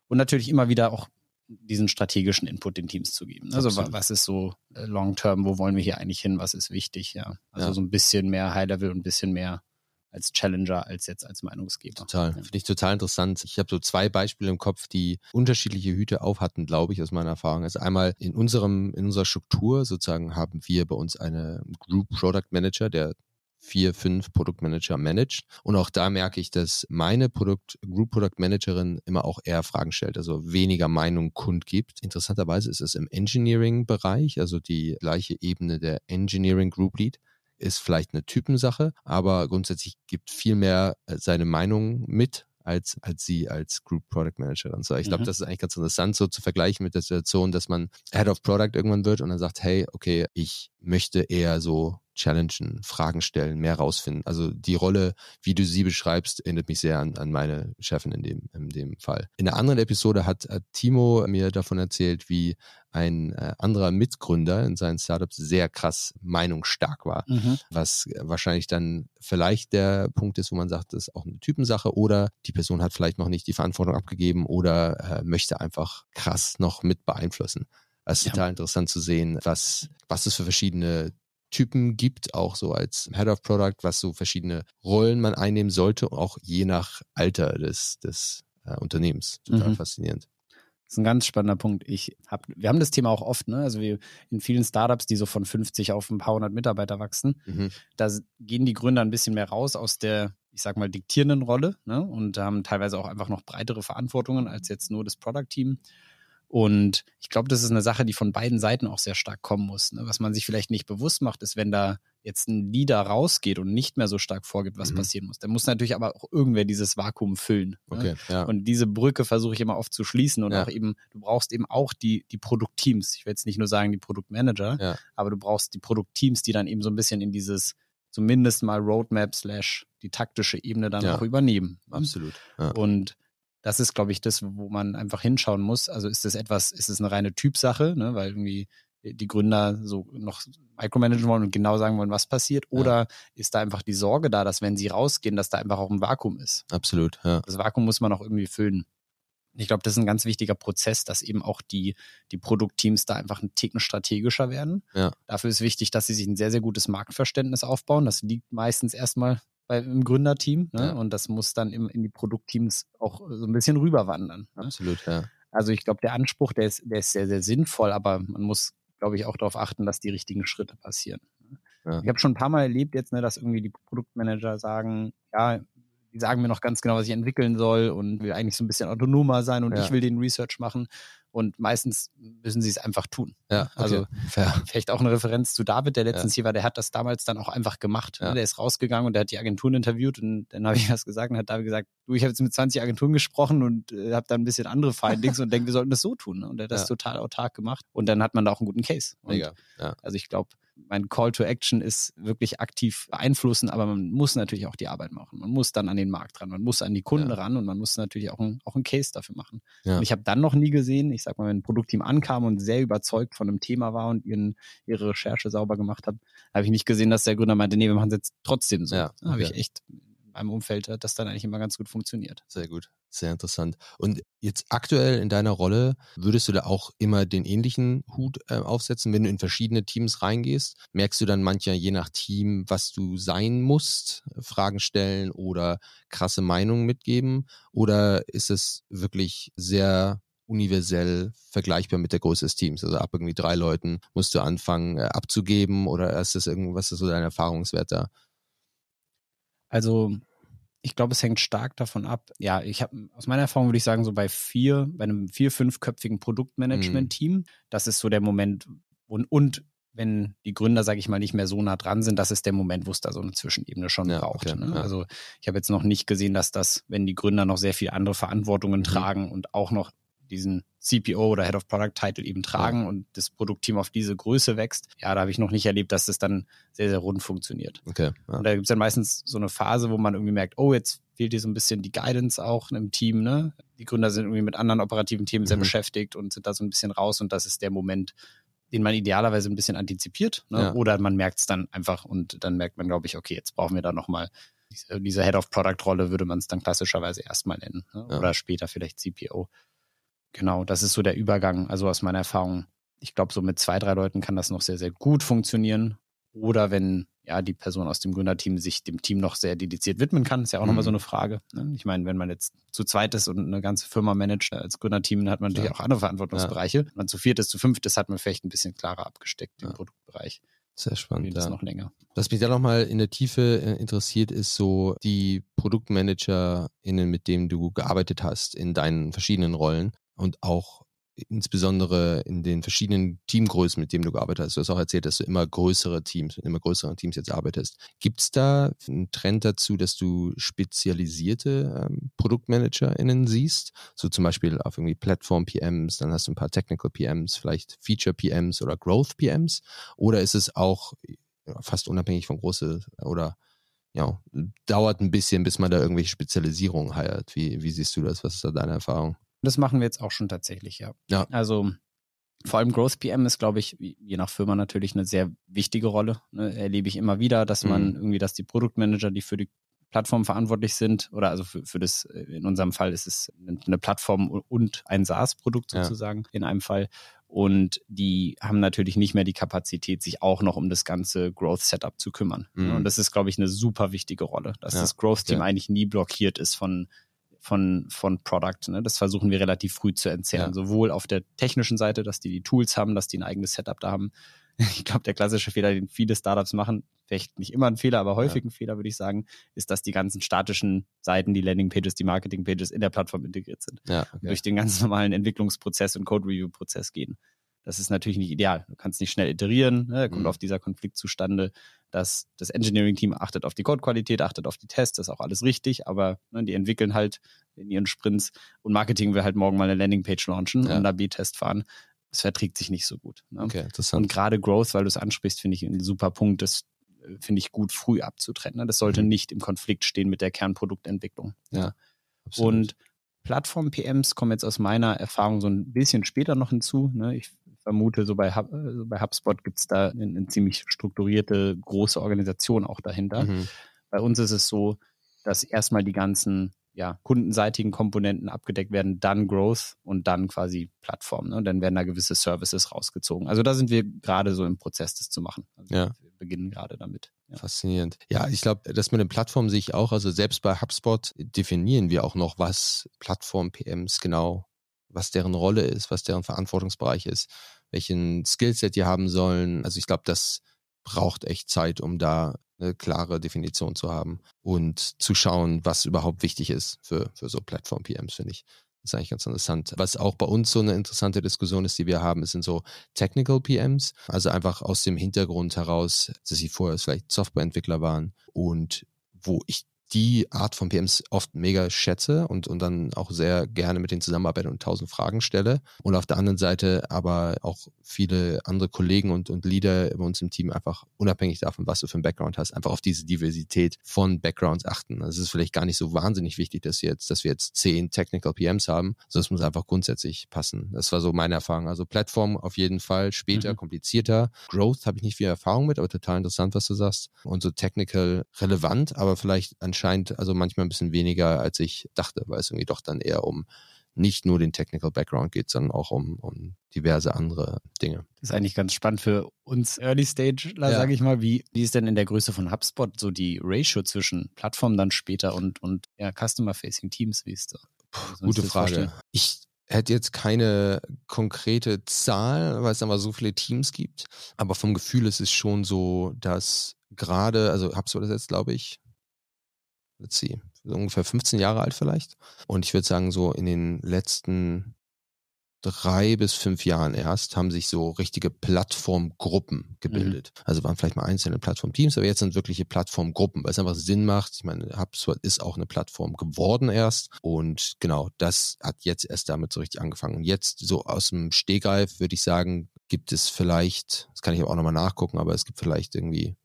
Und natürlich immer wieder auch diesen strategischen Input den Teams zu geben. Also Absolut. was ist so äh, long-term, wo wollen wir hier eigentlich hin, was ist wichtig, ja. Also ja. so ein bisschen mehr High-Level und ein bisschen mehr als Challenger als jetzt als Meinungsgeber. Total. Ja. Finde ich total interessant. Ich habe so zwei Beispiele im Kopf, die unterschiedliche Hüte aufhatten, glaube ich, aus meiner Erfahrung. Also einmal in unserem, in unserer Struktur sozusagen haben wir bei uns eine Group Product Manager, der vier, fünf Produktmanager managt. Und auch da merke ich, dass meine Produkt, Group Product Managerin immer auch eher Fragen stellt, also weniger Meinung kundgibt. Interessanterweise ist es im Engineering-Bereich, also die gleiche Ebene der Engineering Group Lead ist vielleicht eine Typensache, aber grundsätzlich gibt viel mehr äh, seine Meinung mit als, als sie als Group Product Managerin. So, ich glaube, mhm. das ist eigentlich ganz interessant, so zu vergleichen mit der Situation, dass man Head of Product irgendwann wird und dann sagt, hey, okay, ich möchte eher so challengen, Fragen stellen, mehr rausfinden. Also die Rolle, wie du sie beschreibst, erinnert mich sehr an, an meine Chefin in dem, in dem Fall. In der anderen Episode hat, hat Timo mir davon erzählt, wie ein äh, anderer Mitgründer in seinen Startups sehr krass meinungsstark war, mhm. was wahrscheinlich dann vielleicht der Punkt ist, wo man sagt, das ist auch eine Typensache oder die Person hat vielleicht noch nicht die Verantwortung abgegeben oder äh, möchte einfach krass noch mit beeinflussen. Es ist ja. total interessant zu sehen, was, was es für verschiedene Typen gibt, auch so als Head of Product, was so verschiedene Rollen man einnehmen sollte, auch je nach Alter des, des äh, Unternehmens. Total mhm. faszinierend. Das ist ein ganz spannender Punkt. Ich hab, wir haben das Thema auch oft, ne? Also wir in vielen Startups, die so von 50 auf ein paar hundert Mitarbeiter wachsen, mhm. da gehen die Gründer ein bisschen mehr raus aus der, ich sag mal, diktierenden Rolle, ne? Und haben teilweise auch einfach noch breitere Verantwortungen als jetzt nur das Product-Team. Und ich glaube, das ist eine Sache, die von beiden Seiten auch sehr stark kommen muss. Ne? Was man sich vielleicht nicht bewusst macht, ist, wenn da jetzt ein Leader rausgeht und nicht mehr so stark vorgibt, was mhm. passieren muss. Dann muss natürlich aber auch irgendwer dieses Vakuum füllen. Ne? Okay, ja. Und diese Brücke versuche ich immer oft zu schließen und ja. auch eben, du brauchst eben auch die, die Produktteams. Ich will jetzt nicht nur sagen die Produktmanager, ja. aber du brauchst die Produktteams, die dann eben so ein bisschen in dieses zumindest mal Roadmap slash die taktische Ebene dann auch übernehmen. Ne? Absolut. Und das ist, glaube ich, das, wo man einfach hinschauen muss. Also ist das etwas, ist es eine reine Typsache, ne? weil irgendwie die Gründer so noch micromanagen wollen und genau sagen wollen, was passiert? Oder ja. ist da einfach die Sorge da, dass wenn sie rausgehen, dass da einfach auch ein Vakuum ist? Absolut, ja. Das Vakuum muss man auch irgendwie füllen. Ich glaube, das ist ein ganz wichtiger Prozess, dass eben auch die, die Produktteams da einfach einen Ticken strategischer werden. Ja. Dafür ist wichtig, dass sie sich ein sehr, sehr gutes Marktverständnis aufbauen. Das liegt meistens erstmal bei, im Gründerteam. Ne? Ja. Und das muss dann im, in die Produktteams auch so ein bisschen rüberwandern. Ne? Absolut, ja. Also ich glaube, der Anspruch, der ist, der ist sehr, sehr sinnvoll, aber man muss, glaube ich, auch darauf achten, dass die richtigen Schritte passieren. Ne? Ja. Ich habe schon ein paar Mal erlebt jetzt, ne, dass irgendwie die Produktmanager sagen, ja, die sagen mir noch ganz genau, was ich entwickeln soll und will eigentlich so ein bisschen autonomer sein und ja. ich will den Research machen. Und meistens müssen sie es einfach tun. Ja, okay. also Fair. vielleicht auch eine Referenz zu David, der letztens ja. hier war, der hat das damals dann auch einfach gemacht. Ne? Ja. Der ist rausgegangen und der hat die Agenturen interviewt und dann habe ich was gesagt und hat David gesagt, du, ich habe jetzt mit 20 Agenturen gesprochen und äh, habe dann ein bisschen andere Findings und denke, wir sollten das so tun. Ne? Und er hat das total autark gemacht und dann hat man da auch einen guten Case. Und Mega. Also ich glaube, mein Call to Action ist wirklich aktiv beeinflussen, aber man muss natürlich auch die Arbeit machen. Man muss dann an den Markt ran, man muss an die Kunden ja. ran und man muss natürlich auch ein, auch Case dafür machen. Ja. Und ich habe dann noch nie gesehen, ich sag mal, wenn ein Produktteam ankam und sehr überzeugt von einem Thema war und ihren, ihre Recherche sauber gemacht hat, habe ich nicht gesehen, dass der Gründer meinte, nee, wir machen es jetzt trotzdem so. Ja, okay. habe ich echt meinem Umfeld hat das dann eigentlich immer ganz gut funktioniert. Sehr gut, sehr interessant. Und jetzt aktuell in deiner Rolle, würdest du da auch immer den ähnlichen Hut äh, aufsetzen, wenn du in verschiedene Teams reingehst? Merkst du dann manchmal je nach Team, was du sein musst, Fragen stellen oder krasse Meinungen mitgeben? Oder ist es wirklich sehr universell vergleichbar mit der Größe des Teams. Also ab irgendwie drei Leuten musst du anfangen äh, abzugeben oder ist das irgendwas, ist so dein Erfahrungswert da? Also ich glaube, es hängt stark davon ab. Ja, ich habe aus meiner Erfahrung würde ich sagen, so bei vier, bei einem vier, fünfköpfigen Produktmanagement-Team, mhm. das ist so der Moment und, und wenn die Gründer, sage ich mal, nicht mehr so nah dran sind, das ist der Moment, wo es da so eine Zwischenebene schon ja, braucht. Okay, ne? ja. Also ich habe jetzt noch nicht gesehen, dass das, wenn die Gründer noch sehr viel andere Verantwortungen mhm. tragen und auch noch diesen CPO oder Head of Product Title eben tragen ja. und das Produktteam auf diese Größe wächst, ja, da habe ich noch nicht erlebt, dass das dann sehr, sehr rund funktioniert. Okay. Ja. Und da gibt es dann meistens so eine Phase, wo man irgendwie merkt, oh, jetzt fehlt dir so ein bisschen die Guidance auch im Team, ne? Die Gründer sind irgendwie mit anderen operativen Themen mhm. sehr beschäftigt und sind da so ein bisschen raus und das ist der Moment, den man idealerweise ein bisschen antizipiert, ne? Ja. Oder man merkt es dann einfach und dann merkt man, glaube ich, okay, jetzt brauchen wir da nochmal diese, diese Head of Product Rolle würde man es dann klassischerweise erstmal nennen. Ne? Oder später vielleicht CPO. Genau, das ist so der Übergang. Also aus meiner Erfahrung, ich glaube, so mit zwei, drei Leuten kann das noch sehr, sehr gut funktionieren. Oder wenn ja die Person aus dem Gründerteam sich dem Team noch sehr dediziert widmen kann, ist ja auch mhm. nochmal so eine Frage. Ne? Ich meine, wenn man jetzt zu zweit ist und eine ganze Firma managt als Gründerteam, dann hat man natürlich ja. auch andere Verantwortungsbereiche. Ja. Wenn man zu viert ist, zu fünft ist, hat man vielleicht ein bisschen klarer abgesteckt ja. im Produktbereich. Sehr spannend. Das ja. noch länger. Was mich da nochmal in der Tiefe äh, interessiert, ist so die ProduktmanagerInnen, mit denen du gearbeitet hast in deinen verschiedenen Rollen und auch insbesondere in den verschiedenen Teamgrößen, mit denen du gearbeitet hast. Du hast auch erzählt, dass du immer größere Teams, immer größeren Teams jetzt arbeitest. Gibt es da einen Trend dazu, dass du spezialisierte ähm, ProduktmanagerInnen siehst? So zum Beispiel auf irgendwie Plattform-PMs, dann hast du ein paar Technical PMs, vielleicht Feature-PMs oder Growth-PMs? Oder ist es auch fast unabhängig von große oder ja, dauert ein bisschen, bis man da irgendwelche Spezialisierungen heiert. Wie, wie siehst du das? Was ist da deine Erfahrung? Das machen wir jetzt auch schon tatsächlich, ja. Ja. Also vor allem Growth PM ist, glaube ich, je nach Firma natürlich eine sehr wichtige Rolle. Ne, erlebe ich immer wieder, dass man Mhm. irgendwie, dass die Produktmanager, die für die Plattform verantwortlich sind, oder also für, für das, äh, in unserem Fall ist es eine Plattform und ein SaaS-Produkt Ja. sozusagen in einem Fall. Und die haben natürlich nicht mehr die Kapazität, sich auch noch um das ganze Growth-Setup zu kümmern. Mhm. Und das ist, glaube ich, eine super wichtige Rolle, dass Ja. das Growth-Team Ja. eigentlich nie blockiert ist von von, von Product. Ne? Das versuchen wir relativ früh zu entzerren. Ja. Sowohl auf der technischen Seite, dass die die Tools haben, dass die ein eigenes Setup da haben. Ich glaube, der klassische Fehler, den viele Startups machen, vielleicht nicht immer ein Fehler, aber häufig ein Fehler, würde ich sagen, ist, dass die ganzen statischen Seiten, die Landingpages, die Marketingpages in der Plattform integriert sind. Ja, okay. Durch den ganz normalen Entwicklungsprozess und Code-Review-Prozess gehen. Das ist natürlich nicht ideal. Du kannst nicht schnell iterieren, ne? kommt Mhm. auf dieser Konflikt zustande, dass das Engineering-Team achtet auf die Codequalität, achtet auf die Tests, das ist auch alles richtig, aber ne, die entwickeln halt in ihren Sprints und Marketing will halt morgen mal eine Landingpage launchen Ja. und da B-Test fahren. Das verträgt sich nicht so gut. Ne? okay, interessant. Und gerade Growth, weil du es ansprichst, finde ich ein super Punkt, das äh, finde ich gut früh abzutrennen. ne? Das sollte Mhm. nicht im Konflikt stehen mit der Kernproduktentwicklung. Ja, Absolut. Und Plattform-PMs kommen jetzt aus meiner Erfahrung so ein bisschen später noch hinzu. Ne? Ich vermute, so bei, Hub, äh, so bei HubSpot gibt es da eine, eine ziemlich strukturierte, große Organisation auch dahinter. Mhm. Bei uns ist es so, dass erstmal die ganzen ja, kundenseitigen Komponenten abgedeckt werden, dann Growth und dann quasi Plattform. Ne? Und dann werden da gewisse Services rausgezogen. Also da sind wir gerade so im Prozess, das zu machen. Also Ja. Wir beginnen gerade damit. Ja. Faszinierend. Ja, ich glaube, das mit den Plattformen sehe ich auch. Also selbst bei HubSpot definieren wir auch noch, was Plattform-PMs genau, was deren Rolle ist, was deren Verantwortungsbereich ist, welchen Skillset die haben sollen. Also ich glaube, das braucht echt Zeit, um da eine klare Definition zu haben und zu schauen, was überhaupt wichtig ist für, für so Plattform-PMs, finde ich. Das ist eigentlich ganz interessant. Was auch bei uns so eine interessante Diskussion ist, die wir haben, sind so Technical PMs. Also einfach aus dem Hintergrund heraus, dass sie vorher vielleicht Softwareentwickler waren und wo ich die Art von PMs oft mega schätze und, und dann auch sehr gerne mit denen zusammenarbeite und tausend Fragen stelle. Und auf der anderen Seite aber auch viele andere Kollegen und, und Leader bei uns im Team einfach unabhängig davon, was du für einen Background hast, einfach auf diese Diversität von Backgrounds achten. Also es ist vielleicht gar nicht so wahnsinnig wichtig, dass wir jetzt, dass wir jetzt zehn Technical PMs haben, sondern es muss einfach grundsätzlich passen. Das war so meine Erfahrung. Also Plattform auf jeden Fall, später, Mhm. komplizierter. Growth habe ich nicht viel Erfahrung mit, aber total interessant, was du sagst. Und so technical relevant, aber vielleicht anscheinend also manchmal ein bisschen weniger, als ich dachte, weil es irgendwie doch dann eher um nicht nur den Technical Background geht, sondern auch um, um diverse andere Dinge. Das ist eigentlich ganz spannend für uns Early Stage, Ja. sage ich mal. Wie, wie ist denn in der Größe von HubSpot so die Ratio zwischen Plattform dann später und, und ja, Customer-Facing Teams? Wie ist da? Puh, Gute Frage. Ich hätte jetzt keine konkrete Zahl, weil es aber so viele Teams gibt. Aber vom Gefühl ist es schon so, dass gerade, also HubSpot ist jetzt, glaube ich, let's see, ungefähr 15 Jahre alt vielleicht. Und ich würde sagen, so in den letzten drei bis fünf Jahren erst haben sich so richtige Plattformgruppen gebildet. Also waren vielleicht mal einzelne Plattformteams, aber jetzt sind wirkliche Plattformgruppen, weil es einfach Sinn macht. Ich meine, HubSpot ist auch eine Plattform geworden erst und genau, das hat jetzt erst damit so richtig angefangen. Und jetzt so aus dem Stegreif würde ich sagen, gibt es vielleicht, das kann ich aber auch nochmal nachgucken, aber es gibt vielleicht irgendwie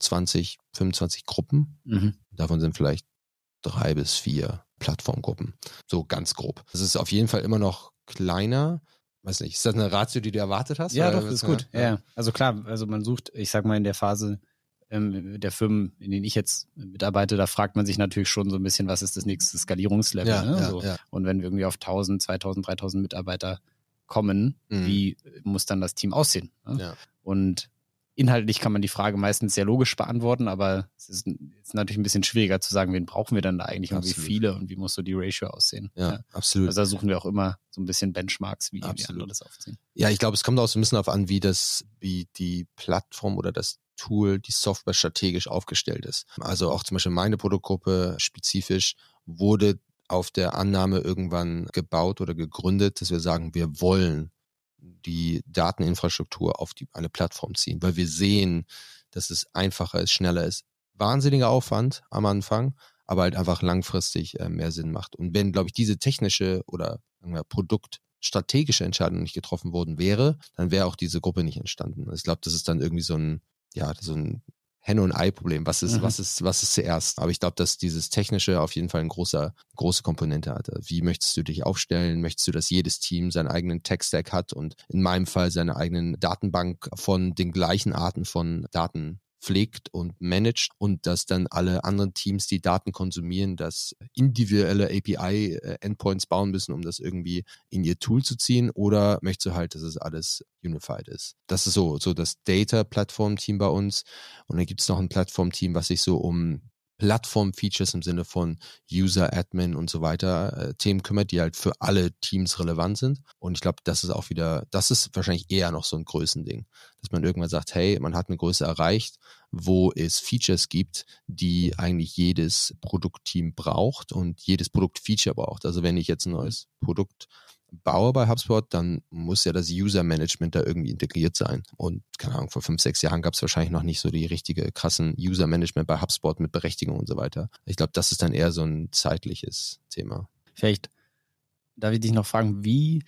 20, 25 Gruppen. Mhm. Davon sind vielleicht drei bis vier Plattformgruppen. So ganz grob. Das ist auf jeden Fall immer noch kleiner. Weiß nicht, ist das eine Ratio, die du erwartet hast? Ja, Oder doch, ist gut. Ja. ja. Also klar, also man sucht, ich sag mal, in der Phase ähm, der Firmen, in denen ich jetzt mitarbeite, da fragt man sich natürlich schon so ein bisschen, was ist das nächste Skalierungslevel? Ja, ne? ja, so. ja. Und wenn wir irgendwie auf 1000, 2000, 3000 Mitarbeiter kommen, Mhm. wie muss dann das Team aussehen? Ne? Und inhaltlich kann man die Frage meistens sehr logisch beantworten, aber es ist, ist natürlich ein bisschen schwieriger zu sagen, wen brauchen wir denn da eigentlich und wie Absolut. viele und wie muss so die Ratio aussehen. Ja, absolut. Also da suchen wir auch immer so ein bisschen Benchmarks, wie, Absolut. andere das aufziehen. Ja, ich glaube, es kommt auch so ein bisschen darauf an, wie das, wie die Plattform oder das Tool, die Software strategisch aufgestellt ist. Also auch zum Beispiel meine Produktgruppe spezifisch wurde auf der Annahme irgendwann gebaut oder gegründet, dass wir sagen, wir wollen die Dateninfrastruktur auf die, eine Plattform ziehen, weil wir sehen, dass es einfacher ist, schneller ist. Wahnsinniger Aufwand am Anfang, aber halt einfach langfristig äh, mehr Sinn macht. Und wenn, glaube ich, diese technische oder wir, produktstrategische Entscheidung nicht getroffen worden wäre, dann wäre auch diese Gruppe nicht entstanden. Ich glaube, das ist dann irgendwie so ein, ja, so ein Henne- und Ei-Problem. Was ist, mhm. was ist, was ist zuerst? Aber ich glaube, dass dieses Technische auf jeden Fall eine große, große Komponente hat. Wie möchtest du dich aufstellen? Möchtest du, dass jedes Team seinen eigenen Tech-Stack hat und in meinem Fall seine eigenen Datenbank von den gleichen Arten von Daten pflegt und managt und dass dann alle anderen Teams, die Daten konsumieren, das individuelle API-Endpoints bauen müssen, um das irgendwie in ihr Tool zu ziehen oder möchtest du halt, dass es alles unified ist. Das ist so, so das Data-Plattform-Team bei uns und dann gibt es noch ein Plattform-Team, was sich so um Plattform-Features im Sinne von User, Admin und so weiter äh, Themen kümmert, die halt für alle Teams relevant sind. Und ich glaube, das ist auch wieder, das ist wahrscheinlich eher noch so ein Größending, dass man irgendwann sagt, hey, man hat eine Größe erreicht, wo es Features gibt, die eigentlich jedes Produktteam braucht und jedes Produktfeature braucht. Also wenn ich jetzt ein neues Produkt baue bei HubSpot, dann muss ja das User-Management da irgendwie integriert sein. Und keine Ahnung, vor fünf, sechs Jahren gab es wahrscheinlich noch nicht so die richtige krassen User-Management bei HubSpot mit Berechtigung und so weiter. Ich glaube, das ist dann eher so ein zeitliches Thema. Vielleicht darf ich dich noch fragen, wie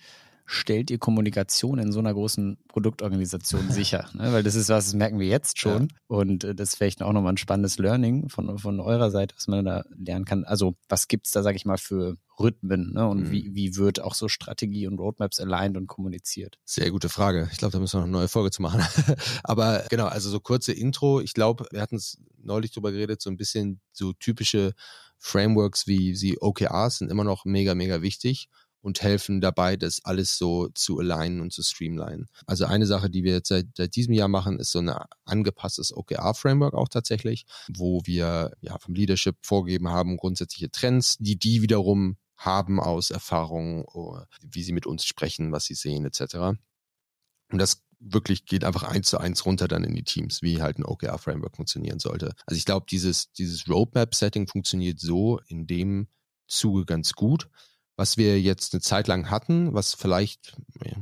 stellt ihr Kommunikation in so einer großen Produktorganisation sicher? Ne? Weil das ist was, das merken wir jetzt schon. Ja. Und äh, das ist vielleicht auch nochmal ein spannendes Learning von, von eurer Seite, was man da lernen kann. Also was gibt's da, sage ich mal, für Rhythmen ne? und mhm. wie, wie wird auch so Strategie und Roadmaps aligned und kommuniziert? Sehr gute Frage. Ich glaube, da müssen wir noch eine neue Folge zu machen. Aber genau, also so kurze Intro. Ich glaube, wir hatten es neulich drüber geredet, so ein bisschen so typische Frameworks wie sie OKRs sind immer noch mega, mega wichtig und helfen dabei, das alles so zu alignen und zu streamlinen. Also eine Sache, die wir jetzt seit, seit diesem Jahr machen, ist so ein angepasstes OKR-Framework auch tatsächlich, wo wir ja vom Leadership vorgegeben haben, grundsätzliche Trends, die die wiederum haben aus Erfahrung, oh, wie sie mit uns sprechen, was sie sehen, etc. Und das wirklich geht einfach eins zu eins runter dann in die Teams, wie halt ein OKR-Framework funktionieren sollte. Also ich glaube, dieses, dieses Roadmap-Setting funktioniert so in dem Zuge ganz gut was wir jetzt eine Zeit lang hatten, was vielleicht,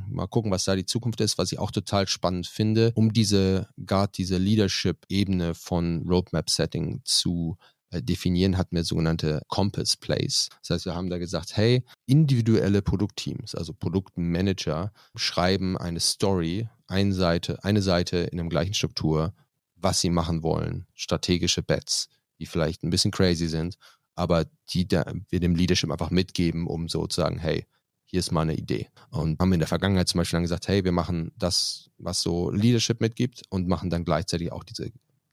mal gucken, was da die Zukunft ist, was ich auch total spannend finde, um diese, gerade diese Leadership-Ebene von Roadmap-Setting zu äh, definieren, hatten wir sogenannte Compass Plays. Das heißt, wir haben da gesagt, hey, individuelle Produktteams, also Produktmanager, schreiben eine Story, eine Seite, eine Seite in der gleichen Struktur, was sie machen wollen, strategische Bets, die vielleicht ein bisschen crazy sind aber die da, wir dem Leadership einfach mitgeben, um sozusagen, hey, hier ist mal eine Idee. Und haben in der Vergangenheit zum Beispiel dann gesagt, hey, wir machen das, was so Leadership mitgibt und machen dann gleichzeitig auch diese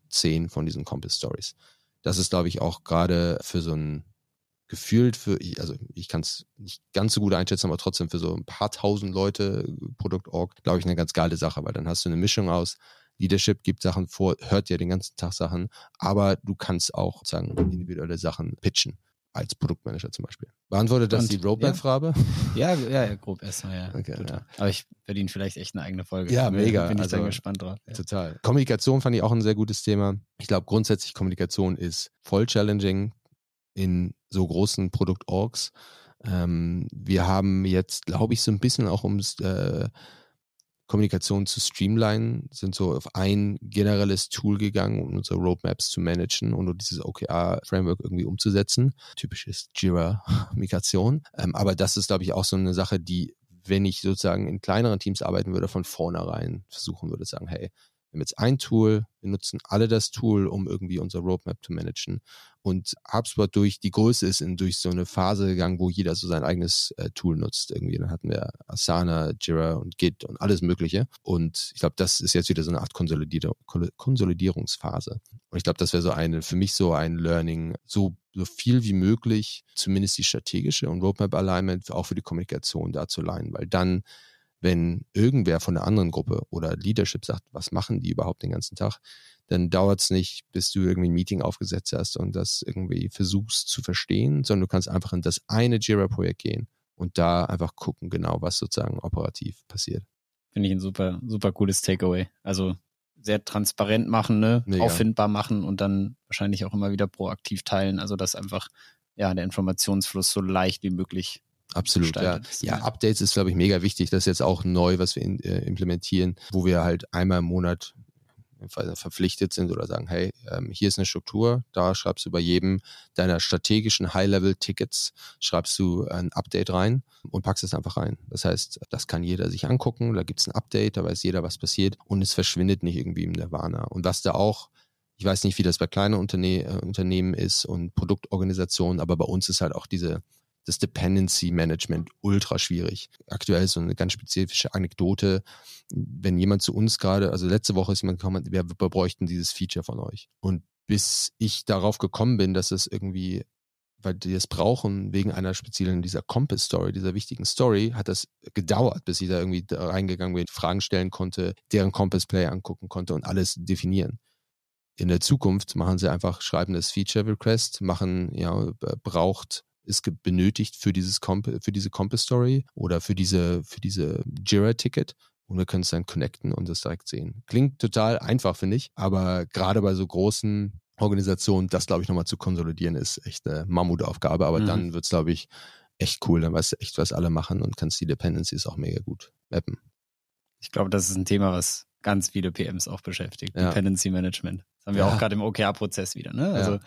zehn von diesen Compass Stories. Das ist, glaube ich, auch gerade für so ein gefühlt für, also ich kann es nicht ganz so gut einschätzen, aber trotzdem für so ein paar tausend Leute Produkt.org, glaube ich, eine ganz geile Sache, weil dann hast du eine Mischung aus Leadership gibt Sachen vor, hört ja den ganzen Tag Sachen, aber du kannst auch sagen individuelle Sachen pitchen als Produktmanager zum Beispiel. Beantwortet das Und, die Roadmap-Frage? Ja. ja, ja, grob erstmal, ja. Okay, ja. Aber ich verdiene vielleicht echt eine eigene Folge. Ja, mega. Bin ich also, gespannt drauf. Ja. Total. Kommunikation fand ich auch ein sehr gutes Thema. Ich glaube, grundsätzlich Kommunikation ist voll challenging in so großen Produktorgs. Ähm, wir haben jetzt, glaube ich, so ein bisschen auch ums äh, Kommunikation zu streamlinen, sind so auf ein generelles Tool gegangen, um unsere Roadmaps zu managen und um dieses OKR-Framework irgendwie umzusetzen. Typisches Jira-Migration. Ähm, aber das ist, glaube ich, auch so eine Sache, die, wenn ich sozusagen in kleineren Teams arbeiten würde, von vornherein versuchen würde, sagen, hey, haben jetzt ein Tool, wir nutzen alle das Tool, um irgendwie unser Roadmap zu managen. Und HubSpot durch die Größe ist in, durch so eine Phase gegangen, wo jeder so sein eigenes äh, Tool nutzt. Irgendwie, dann hatten wir Asana, Jira und Git und alles Mögliche. Und ich glaube, das ist jetzt wieder so eine Art Konsolidier Konsolidierungsphase. Und ich glaube, das wäre so eine, für mich so ein Learning, so so viel wie möglich, zumindest die strategische und Roadmap Alignment auch für die Kommunikation da zu leihen, weil dann wenn irgendwer von der anderen Gruppe oder Leadership sagt, was machen die überhaupt den ganzen Tag, dann dauert es nicht, bis du irgendwie ein Meeting aufgesetzt hast und das irgendwie versuchst zu verstehen, sondern du kannst einfach in das eine Jira-Projekt gehen und da einfach gucken, genau, was sozusagen operativ passiert. Finde ich ein super, super cooles Takeaway. Also sehr transparent machen, ne? auffindbar machen und dann wahrscheinlich auch immer wieder proaktiv teilen. Also dass einfach ja der Informationsfluss so leicht wie möglich Absolut, ja. Ja, Updates ist, glaube ich, mega wichtig. Das ist jetzt auch neu, was wir in, äh, implementieren, wo wir halt einmal im Monat verpflichtet sind oder sagen, hey, ähm, hier ist eine Struktur, da schreibst du bei jedem deiner strategischen High-Level-Tickets, schreibst du ein Update rein und packst es einfach rein. Das heißt, das kann jeder sich angucken, da gibt es ein Update, da weiß jeder, was passiert und es verschwindet nicht irgendwie im Nirvana. Und was da auch ich weiß nicht, wie das bei kleinen Unterne äh, Unternehmen ist und Produktorganisationen, aber bei uns ist halt auch diese das Dependency Management ultra schwierig. Aktuell so eine ganz spezifische Anekdote. Wenn jemand zu uns gerade, also letzte Woche ist jemand gekommen, wir, bräuchten dieses Feature von euch. Und bis ich darauf gekommen bin, dass es irgendwie, weil die es brauchen, wegen einer speziellen, dieser Compass-Story, dieser wichtigen Story, hat das gedauert, bis ich da irgendwie da reingegangen bin, Fragen stellen konnte, deren Compass-Play angucken konnte und alles definieren in der Zukunft machen sie einfach, schreiben das Feature Request, machen, ja, braucht ist benötigt für dieses Comp für diese Compass Story oder für diese, für diese Jira-Ticket und wir können es dann connecten und das direkt sehen. Klingt total einfach, finde ich, aber gerade bei so großen Organisationen, das glaube ich nochmal zu konsolidieren, ist echt eine Mammutaufgabe, aber mhm. dann wird es, glaube ich, echt cool. Dann weißt du echt, was alle machen und kannst die Dependencies auch mega gut mappen. Ich glaube, das ist ein Thema, was ganz viele PMs auch beschäftigt. Ja. Dependency Management. Das haben wir ja. auch gerade im OKR-Prozess wieder. Ne? Also ja.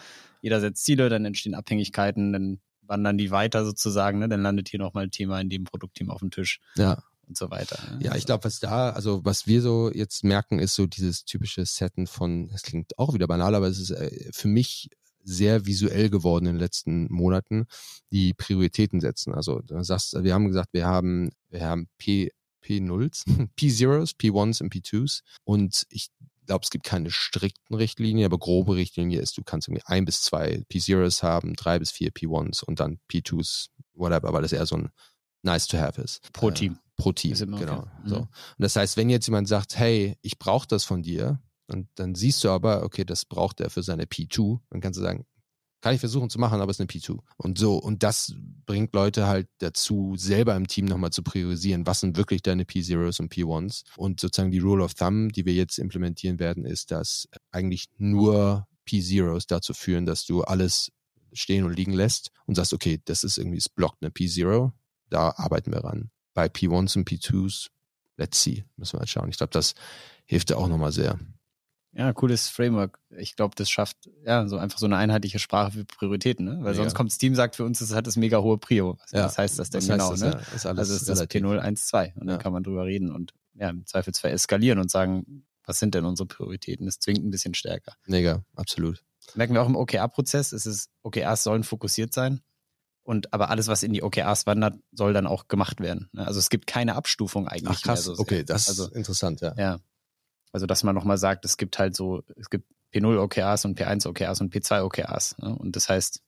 jeder setzt Ziele, dann entstehen Abhängigkeiten, dann wandern die weiter sozusagen, ne? dann landet hier nochmal ein Thema in dem Produktteam auf dem Tisch. Ja. Und so weiter. Ne? Ja, ich glaube, was da, also was wir so jetzt merken, ist so dieses typische Setten von, es klingt auch wieder banal, aber es ist äh, für mich sehr visuell geworden in den letzten Monaten, die Prioritäten setzen. Also du sagst, wir haben gesagt, wir haben, wir haben P, P0s, P0s, P1s und P2s. Und ich glaube, es gibt keine strikten Richtlinien, aber grobe Richtlinie ist, du kannst irgendwie ein bis zwei P0s haben, drei bis vier P1s und dann P2s, whatever, weil das eher so ein nice to have ist. Pro äh, Team. Pro Team, genau. Okay. So. Mhm. Und das heißt, wenn jetzt jemand sagt, hey, ich brauche das von dir, und dann siehst du aber, okay, das braucht er für seine P2, dann kannst du sagen, kann ich versuchen zu machen, aber es ist eine P2. Und so, und das bringt Leute halt dazu, selber im Team nochmal zu priorisieren, was sind wirklich deine P0s und P1s. Und sozusagen die Rule of Thumb, die wir jetzt implementieren werden, ist, dass eigentlich nur P0s dazu führen, dass du alles stehen und liegen lässt und sagst, okay, das ist irgendwie, es blockt eine P0, da arbeiten wir ran. Bei P1s und P2s, let's see, müssen wir halt schauen. Ich glaube, das hilft ja auch nochmal sehr. Ja, cooles Framework. Ich glaube, das schafft ja so einfach so eine einheitliche Sprache für Prioritäten, ne? Weil ja. sonst kommt das Team, sagt für uns, das hat das mega hohe Prio. Was, ja. heißt das denn was genau? Das, ne? Ja, ist also ist das P0, 1, 2. Und dann kann man drüber reden und ja, im Zweifelsfall eskalieren und sagen, was sind denn unsere Prioritäten? Das zwingt ein bisschen stärker. Mega, absolut. Merken wir auch im OKR-Prozess, ist es, OKRs sollen fokussiert sein. Und aber alles, was in die OKRs wandert, soll dann auch gemacht werden. Ne? Also es gibt keine Abstufung eigentlich. Ach krass, so okay, das also, ist interessant, ja. Ja, also, dass man nochmal sagt, es gibt halt so, es gibt P0 OKRs und P1 OKRs und P2 OKRs. Ne? Und das heißt,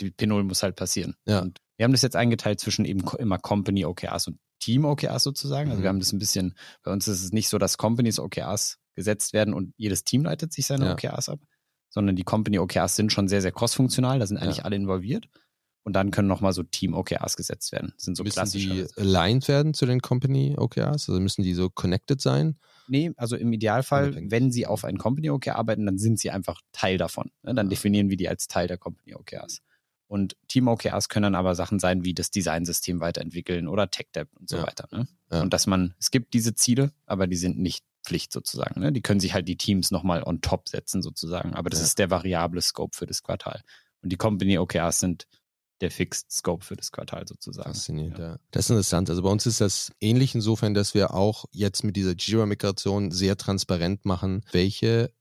die P0 muss halt passieren. Ja. Und wir haben das jetzt eingeteilt zwischen eben immer Company OKRs und Team OKRs sozusagen. Also mhm. wir haben das ein bisschen, bei uns ist es nicht so, dass Companies OKRs gesetzt werden und jedes Team leitet sich seine ja. OKRs ab, sondern die Company OKRs sind schon sehr, sehr cross-funktional, da sind eigentlich ja. alle involviert. Und dann können nochmal so Team-OKRs gesetzt werden. Das sind so müssen die aligned werden zu den Company-OKRs? Also müssen die so connected sein? Nee, also im Idealfall, wenn sie auf ein Company-OKR arbeiten, dann sind sie einfach Teil davon. Ne? Dann ja. definieren wir die als Teil der Company-OKRs. Und Team-OKRs können dann aber Sachen sein, wie das Designsystem weiterentwickeln oder Tech-Debt und so ja. weiter. Ne? Ja. Und dass man, es gibt diese Ziele, aber die sind nicht Pflicht sozusagen. Ne? Die können sich halt die Teams nochmal on top setzen sozusagen. Aber das ist der variable Scope für das Quartal. Und die Company-OKRs sind der Fixed Scope für das Quartal sozusagen. Faszinierend, ja. Das ist interessant. Also bei uns ist das ähnlich insofern, dass wir auch jetzt mit dieser Jira-Migration sehr transparent machen, welche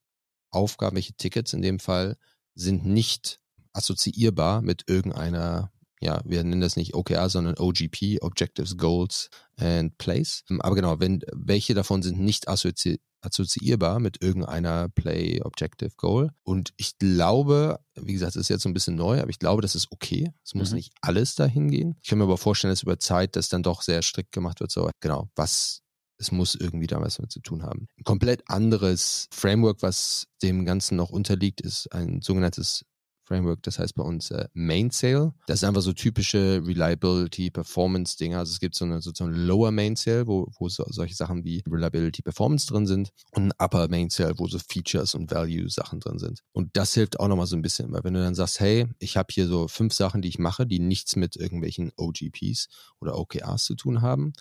Aufgaben, welche Tickets in dem Fall sind nicht assoziierbar mit irgendeiner ja, wir nennen das nicht OKR, sondern OGP, Objectives, Goals and Plays. Aber genau, wenn welche davon sind nicht assozi assoziierbar mit irgendeiner Play Objective Goal. Und ich glaube, wie gesagt, es ist jetzt so ein bisschen neu, aber ich glaube, das ist okay. Es muss mhm. nicht alles dahin gehen. Ich kann mir aber vorstellen, dass über Zeit das dann doch sehr strikt gemacht wird. So, genau, was es muss irgendwie da was mit zu tun haben. Ein komplett anderes Framework, was dem Ganzen noch unterliegt, ist ein sogenanntes Framework, das heißt bei uns äh, Mainsail. Das ist einfach so typische Reliability Performance Dinge. Also es gibt so eine sozusagen Lower Mainsail, wo, wo so, solche Sachen wie Reliability Performance drin sind und ein Upper Mainsail, wo so Features und Value Sachen drin sind. Und das hilft auch nochmal so ein bisschen, weil wenn du dann sagst, hey, ich habe hier so fünf Sachen, die ich mache, die nichts mit irgendwelchen OGPs oder OKRs zu tun haben,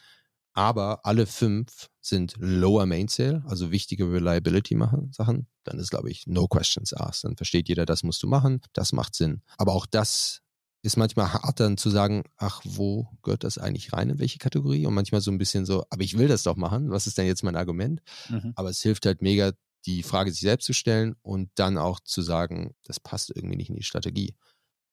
aber alle fünf sind Lower Mainsail, also wichtige Reliability-Sachen, dann ist, glaube ich, no questions asked. Dann versteht jeder, das musst du machen, das macht Sinn. Aber auch das ist manchmal hart dann zu sagen, ach, wo gehört das eigentlich rein, in welche Kategorie? Und manchmal so ein bisschen so, aber ich will das doch machen, was ist denn jetzt mein Argument? Mhm. Aber es hilft halt mega, die Frage sich selbst zu stellen und dann auch zu sagen, das passt irgendwie nicht in die Strategie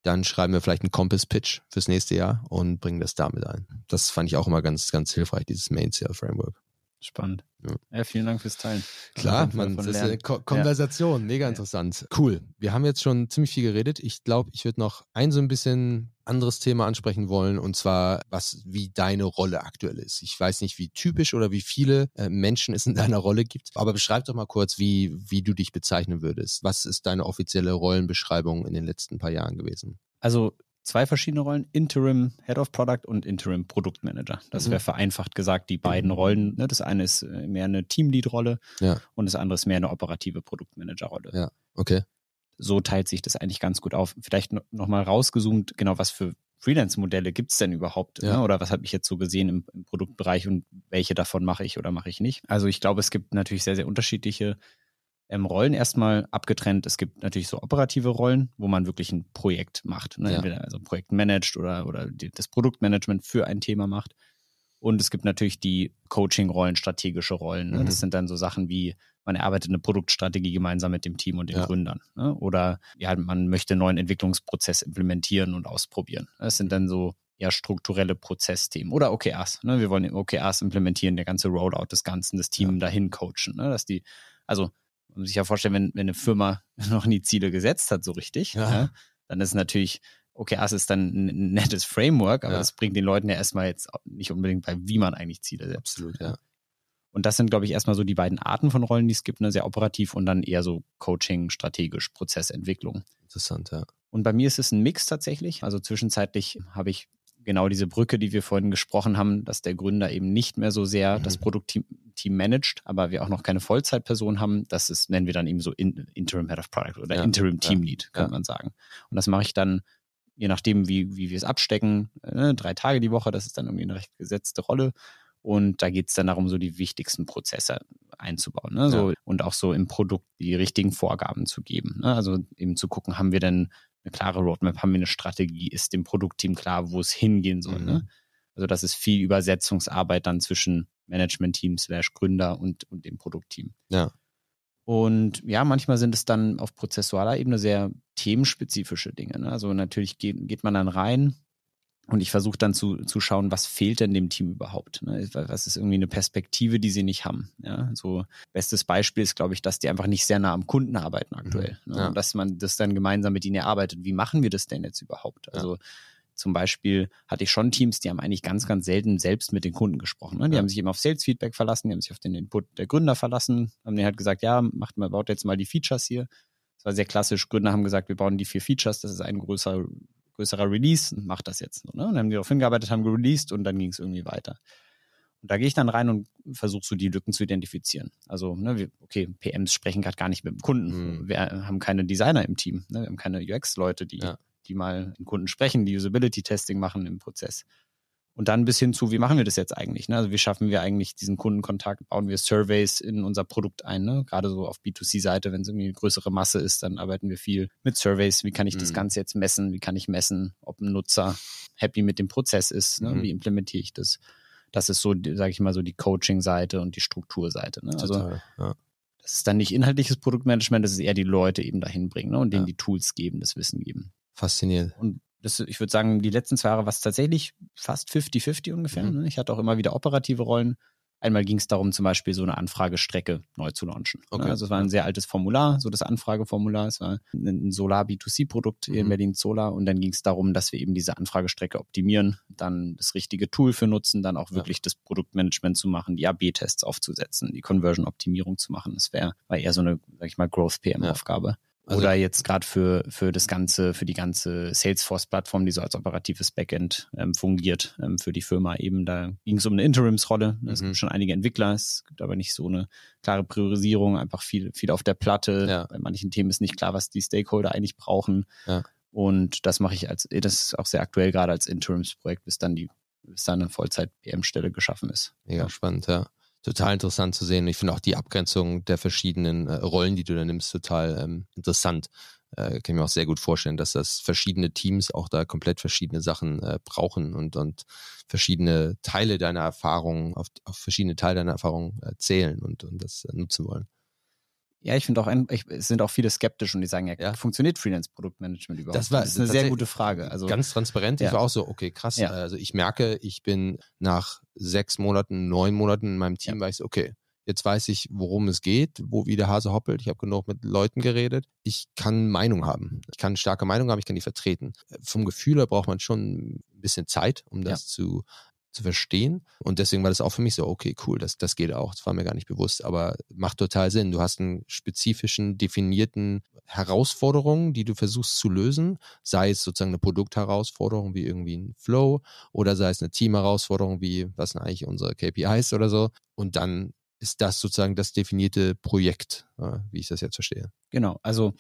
dann schreiben wir vielleicht einen Compass-Pitch fürs nächste Jahr und bringen das damit ein. Das fand ich auch immer ganz, ganz hilfreich, dieses Main-Sale-Framework. Spannend. Ja. ja. vielen Dank fürs Teilen. Klar, man, das ist eine Ko Konversation, ja. mega interessant. Cool. Wir haben jetzt schon ziemlich viel geredet. Ich glaube, ich würde noch ein so ein bisschen anderes Thema ansprechen wollen und zwar, was wie deine Rolle aktuell ist. Ich weiß nicht, wie typisch oder wie viele äh, Menschen es in deiner Rolle gibt, aber beschreib doch mal kurz, wie, wie du dich bezeichnen würdest. Was ist deine offizielle Rollenbeschreibung in den letzten paar Jahren gewesen? Also zwei verschiedene Rollen, Interim Head of Product und Interim Produktmanager. Das wäre mhm. vereinfacht gesagt die beiden mhm. Rollen. Ne? Das eine ist äh, mehr eine Teamlead-Rolle ja. und das andere ist mehr eine operative Produktmanager-Rolle. Ja, okay. So teilt sich das eigentlich ganz gut auf. Vielleicht nochmal rausgezoomt, genau was für Freelance-Modelle gibt es denn überhaupt? Ja. Ne? Oder was habe ich jetzt so gesehen im, im Produktbereich und welche davon mache ich oder mache ich nicht? Also ich glaube, es gibt natürlich sehr, sehr unterschiedliche ähm, Rollen erstmal abgetrennt. Es gibt natürlich so operative Rollen, wo man wirklich ein Projekt macht. Ne? Ja. Entweder also ein Projekt managt oder, oder die, das Produktmanagement für ein Thema macht. Und es gibt natürlich die Coaching-Rollen, strategische Rollen. Ne? Mhm. Das sind dann so Sachen wie, man erarbeitet eine Produktstrategie gemeinsam mit dem Team und den ja. Gründern. Ne? Oder ja, man möchte einen neuen Entwicklungsprozess implementieren und ausprobieren. Das sind dann so eher strukturelle Prozessthemen. Oder OKRs. Ne? Wir wollen OKRs implementieren, der ganze Rollout des Ganzen, das Team ja. dahin coachen. Ne? Dass die, also man muss sich ja vorstellen, wenn, wenn eine Firma noch nie Ziele gesetzt hat, so richtig, ja. Ja, dann ist natürlich, okay, das ist dann ein nettes Framework, aber ja. das bringt den Leuten ja erstmal jetzt nicht unbedingt bei, wie man eigentlich Ziele setzt. Absolut, ja. Und das sind, glaube ich, erstmal so die beiden Arten von Rollen, die es gibt, ne? sehr operativ und dann eher so Coaching, strategisch, Prozessentwicklung. Interessant, ja. Und bei mir ist es ein Mix tatsächlich. Also zwischenzeitlich habe ich genau diese Brücke, die wir vorhin gesprochen haben, dass der Gründer eben nicht mehr so sehr mhm. das Produktteam Team managt, aber wir auch noch keine Vollzeitperson haben. Das ist, nennen wir dann eben so in, Interim Head of Product oder ja, Interim Team Lead, ja, könnte ja. man sagen. Und das mache ich dann, je nachdem, wie, wie wir es abstecken, äh, drei Tage die Woche, das ist dann irgendwie eine recht gesetzte Rolle. Und da geht es dann darum, so die wichtigsten Prozesse einzubauen. Ne? So, Und auch so im Produkt die richtigen Vorgaben zu geben. Ne? Also eben zu gucken, haben wir denn eine klare Roadmap, haben wir eine Strategie, ist dem Produktteam klar, wo es hingehen soll. Ne? Mhm. Ne? Also das ist viel Übersetzungsarbeit dann zwischen Management-Team slash Gründer und, und dem Produktteam. Ja. Und ja, manchmal sind es dann auf prozessualer Ebene sehr themenspezifische Dinge. Ne? Also natürlich geht, geht man dann rein und ich versuche dann zu, zu schauen, was fehlt denn dem Team überhaupt? Ne? Was ist irgendwie eine Perspektive, die sie nicht haben? Ja, so bestes Beispiel ist, glaube ich, dass die einfach nicht sehr nah am Kunden arbeiten aktuell. Mhm. Ne? Ja. Und dass man das dann gemeinsam mit ihnen erarbeitet. Wie machen wir das denn jetzt überhaupt? Also ja. Zum Beispiel hatte ich schon Teams, die haben eigentlich ganz, ganz selten selbst mit den Kunden gesprochen. Ne? Die ja. haben sich eben auf Sales-Feedback verlassen, die haben sich auf den Input der Gründer verlassen, haben denen halt gesagt, ja, macht mal, baut jetzt mal die Features hier. Das war sehr klassisch. Gründer haben gesagt, wir bauen die vier Features, das ist ein größer größerer Release, macht das jetzt. Ne? Und dann haben die darauf hingearbeitet, haben gereleased und dann ging es irgendwie weiter. Und da gehe ich dann rein und versuche so die Lücken zu identifizieren. Also, ne, wir, okay, PMs sprechen gerade gar nicht mit dem Kunden. Mhm. Wir haben keine Designer im Team. Ne? Wir haben keine UX-Leute, die, ja. Die mal mit Kunden sprechen, die Usability-Testing machen im Prozess. Und dann bis hin zu, wie machen wir das jetzt eigentlich? Ne? Also wie schaffen wir eigentlich diesen Kundenkontakt? Bauen wir Surveys in unser Produkt ein? Ne? Gerade so auf B2C-Seite, wenn es irgendwie eine größere Masse ist, dann arbeiten wir viel mit Surveys. Wie kann ich mhm. das Ganze jetzt messen? Wie kann ich messen, ob ein Nutzer happy mit dem Prozess ist? Ne? Mhm. Wie implementiere ich das? Das ist so, sage ich mal, so die Coaching-Seite und die Strukturseite. Ne? Also ja. das ist dann nicht inhaltliches Produktmanagement, das ist eher die Leute eben dahin bringen ne? und denen ja. die Tools geben, das Wissen geben. Faszinierend. Und das, ich würde sagen, die letzten zwei Jahre war es tatsächlich fast 50-50 ungefähr. Mhm. Ne? Ich hatte auch immer wieder operative Rollen. Einmal ging es darum, zum Beispiel so eine Anfragestrecke neu zu launchen. Ne? Okay. Also es war ein sehr altes Formular, so das Anfrageformular. Es war ein Solar B2C-Produkt mhm. in Berlin Solar. Und dann ging es darum, dass wir eben diese Anfragestrecke optimieren, dann das richtige Tool für nutzen, dann auch wirklich ja. das Produktmanagement zu machen, die AB-Tests aufzusetzen, die Conversion-Optimierung zu machen. Das wäre war eher so eine, sag ich mal, Growth-PM-Aufgabe. Ja. Also, Oder jetzt gerade für, für das ganze, für die ganze Salesforce-Plattform, die so als operatives Backend ähm, fungiert, ähm, für die Firma eben. Da ging es um eine Interimsrolle. Es mhm. gibt schon einige Entwickler, es gibt aber nicht so eine klare Priorisierung, einfach viel, viel auf der Platte. Ja. Bei manchen Themen ist nicht klar, was die Stakeholder eigentlich brauchen. Ja. Und das mache ich als, das ist auch sehr aktuell gerade als Interimsprojekt, bis dann die bis da eine Vollzeit-PM-Stelle geschaffen ist. Mega ja. spannend, ja. Total interessant zu sehen. Ich finde auch die Abgrenzung der verschiedenen äh, Rollen, die du da nimmst, total ähm, interessant. Äh, kann ich mir auch sehr gut vorstellen, dass das verschiedene Teams auch da komplett verschiedene Sachen äh, brauchen und, und verschiedene Teile deiner Erfahrung, auf, auf verschiedene Teile deiner Erfahrung äh, zählen und, und das äh, nutzen wollen. Ja, ich finde auch, ein, ich, es sind auch viele skeptisch und die sagen, ja, ja. funktioniert Freelance-Produktmanagement überhaupt? Das, war, das ist eine sehr gute Frage. Also ganz transparent. Ja. Ich war auch so, okay, krass. Ja. Also ich merke, ich bin nach sechs Monaten, neun Monaten in meinem Team, ja. so, okay, jetzt weiß ich, worum es geht, wo wie der Hase hoppelt. Ich habe genug mit Leuten geredet. Ich kann Meinung haben. Ich kann starke Meinung haben, ich kann die vertreten. Vom Gefühl her braucht man schon ein bisschen Zeit, um das zu zu verstehen. Und deswegen war das auch für mich so, okay, cool, das, das geht auch. Das war mir gar nicht bewusst, aber macht total Sinn. Du hast einen spezifischen, definierten Herausforderungen, die du versuchst zu lösen, sei es sozusagen eine Produktherausforderung wie irgendwie ein Flow oder sei es eine Teamherausforderung wie, was sind eigentlich unsere KPIs oder so. Und dann ist das sozusagen das definierte Projekt, wie ich das jetzt verstehe. Genau, also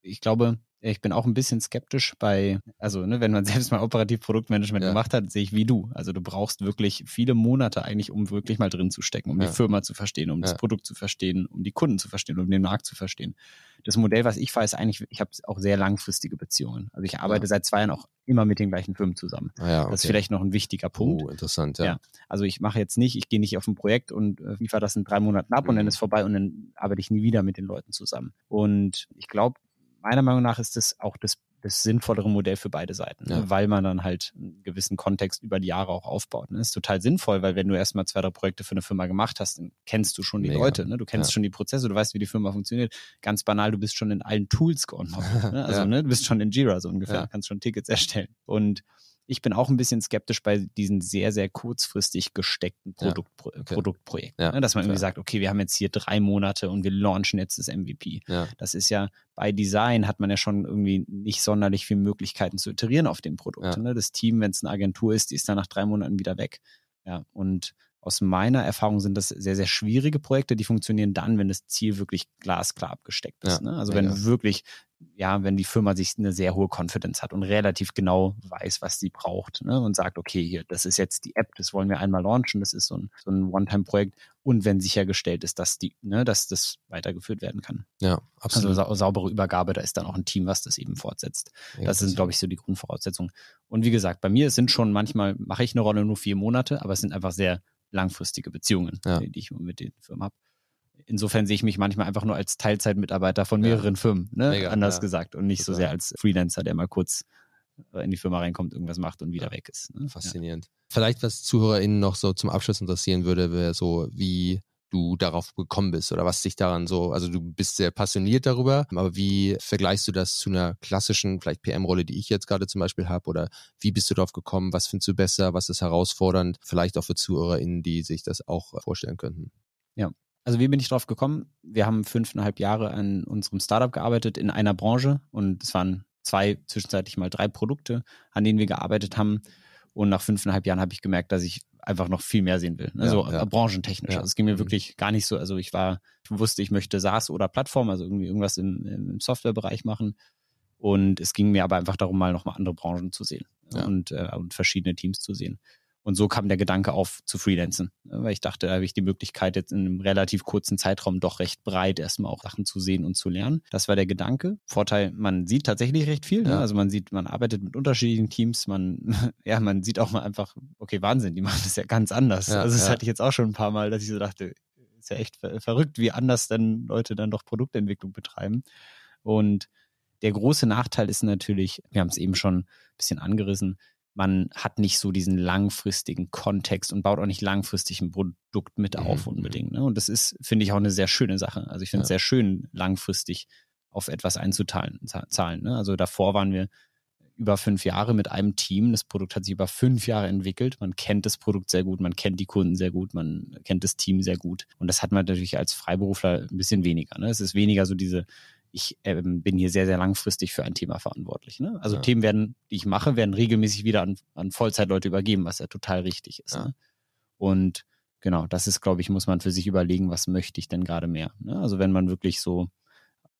ich glaube, ich bin auch ein bisschen skeptisch bei, also ne, wenn man selbst mal operativ Produktmanagement ja. gemacht hat, sehe ich wie du. Also du brauchst wirklich viele Monate eigentlich, um wirklich mal drin zu stecken, um ja. die Firma zu verstehen, um ja. das Produkt zu verstehen, um die Kunden zu verstehen, um den Markt zu verstehen. Das Modell, was ich fahre, ist eigentlich, ich habe auch sehr langfristige Beziehungen. Also ich arbeite seit zwei Jahren auch immer mit den gleichen Firmen zusammen. Ah okay. Das ist vielleicht noch ein wichtiger Punkt. Oh, interessant, ja. Also ich mache jetzt nicht, ich gehe nicht auf ein Projekt und äh, liefere das in drei Monaten ab mhm. und dann mhm. ist vorbei und dann arbeite ich nie wieder mit den Leuten zusammen. Und ich glaube, meiner Meinung nach ist das auch das, das sinnvollere Modell für beide Seiten, ne? ja. ne? weil man dann halt einen gewissen Kontext über die Jahre auch aufbaut. Ne? Das ist total sinnvoll, weil wenn du erstmal zwei, drei Projekte für eine Firma gemacht hast, dann kennst du schon die Mega. Leute, ne? du kennst ja. schon die Prozesse, du weißt, wie die Firma funktioniert. Ganz banal, du bist schon in allen Tools geonboardet. Ne? Also ja. ne? du bist schon in Jira so ungefähr, kannst schon Tickets erstellen. Und ich bin auch ein bisschen skeptisch bei diesen sehr, sehr kurzfristig gesteckten Produkt, ja, okay. Produktprojekten. Ja, ne? dass man irgendwie sagt, okay, wir haben jetzt hier drei Monate und wir launchen jetzt das MVP. Ja. Das ist ja bei Design hat man ja schon irgendwie nicht sonderlich viele Möglichkeiten zu iterieren auf dem Produkt. Ne? Das Team, wenn es eine Agentur ist, die ist dann nach drei Monaten wieder weg. Ja, und aus meiner Erfahrung sind das sehr, sehr schwierige Projekte, die funktionieren dann, wenn das Ziel wirklich glasklar abgesteckt ist. Ja, ne? Also wenn ja. wirklich, ja, wenn die Firma sich eine sehr hohe Confidence hat und relativ genau weiß, was sie braucht ne? und sagt, okay, hier, das ist jetzt die App, das wollen wir einmal launchen, das ist so ein, so ein One-Time-Projekt und wenn sichergestellt ist, dass die, ne, dass das weitergeführt werden kann. Ja, absolut. Also sa saubere Übergabe, da ist dann auch ein Team, was das eben fortsetzt. Ja, das sind, glaube ich, so die Grundvoraussetzungen. Und wie gesagt, bei mir sind schon manchmal, mache ich eine Rolle nur vier Monate, aber es sind einfach sehr langfristige Beziehungen, ja. die ich mit den Firmen habe. Insofern sehe ich mich manchmal einfach nur als Teilzeitmitarbeiter von mehreren ja. Firmen, ne? Mega, anders ja. gesagt, und nicht Total. so sehr als Freelancer, der mal kurz äh, in die Firma reinkommt, irgendwas macht und wieder weg ist. Ne? Faszinierend. Vielleicht, was ZuhörerInnen noch so zum Abschluss interessieren würde, wäre so, wie du darauf gekommen bist oder was dich daran so, also du bist sehr passioniert darüber, aber wie vergleichst du das zu einer klassischen, vielleicht PM-Rolle, die ich jetzt gerade zum Beispiel habe oder wie bist du darauf gekommen, was findest du besser, was ist herausfordernd, vielleicht auch für ZuhörerInnen, die sich das auch vorstellen könnten? Ja, also wie bin ich drauf gekommen? Wir haben fünfeinhalb Jahre an unserem Startup gearbeitet in einer Branche und es waren zwei, zwischenzeitlich mal drei Produkte, an denen wir gearbeitet haben. Und nach fünfeinhalb Jahren habe ich gemerkt, dass ich einfach noch viel mehr sehen will. Also ja, ja. branchentechnisch. Ja. Also es ging mir mhm. wirklich gar nicht so. Also ich war, ich wusste, ich möchte SaaS oder Plattform, also irgendwie irgendwas im, im Softwarebereich machen. Und es ging mir aber einfach darum, mal nochmal andere Branchen zu sehen und, äh, und verschiedene Teams zu sehen. Und so kam der Gedanke auf zu freelancen, ne, weil ich dachte, da habe ich die Möglichkeit, jetzt in einem relativ kurzen Zeitraum doch recht breit erstmal auch Sachen zu sehen und zu lernen. Das war der Gedanke. Vorteil, man sieht tatsächlich recht viel. Ne? Ja. Also man sieht, man arbeitet mit unterschiedlichen Teams, man, ja, man sieht auch mal einfach, okay, Wahnsinn, die machen das ja ganz anders. Ja, also das ja. hatte ich jetzt auch schon ein paar Mal, dass ich so dachte, ist ja echt verrückt, wie anders dann Leute dann doch Produktentwicklung betreiben. Und der große Nachteil ist natürlich, wir haben es eben schon ein bisschen angerissen, man hat nicht so diesen langfristigen Kontext und baut auch nicht langfristig ein Produkt mit mhm, auf mhm. unbedingt. Ne? Und das ist, finde ich, auch eine sehr schöne Sache. Also ich finde es ja. sehr schön, langfristig auf etwas einzuzahlen. Zahlen, ne? Also davor waren wir über fünf Jahre mit einem Team. Das Produkt hat sich über fünf Jahre entwickelt. Man kennt das Produkt sehr gut, man kennt die Kunden sehr gut, man kennt das Team sehr gut. Und das hat man natürlich als Freiberufler ein bisschen weniger. Ne? Es ist weniger so diese ich ähm, bin hier sehr, sehr langfristig für ein Thema verantwortlich. Ne? Also ja. Themen werden, die ich mache, werden regelmäßig wieder an, an Vollzeitleute übergeben, was ja total richtig ist. Ja. Ne? Und genau, das ist, glaube ich, muss man für sich überlegen, was möchte ich denn gerade mehr. Ne? Also wenn man wirklich so,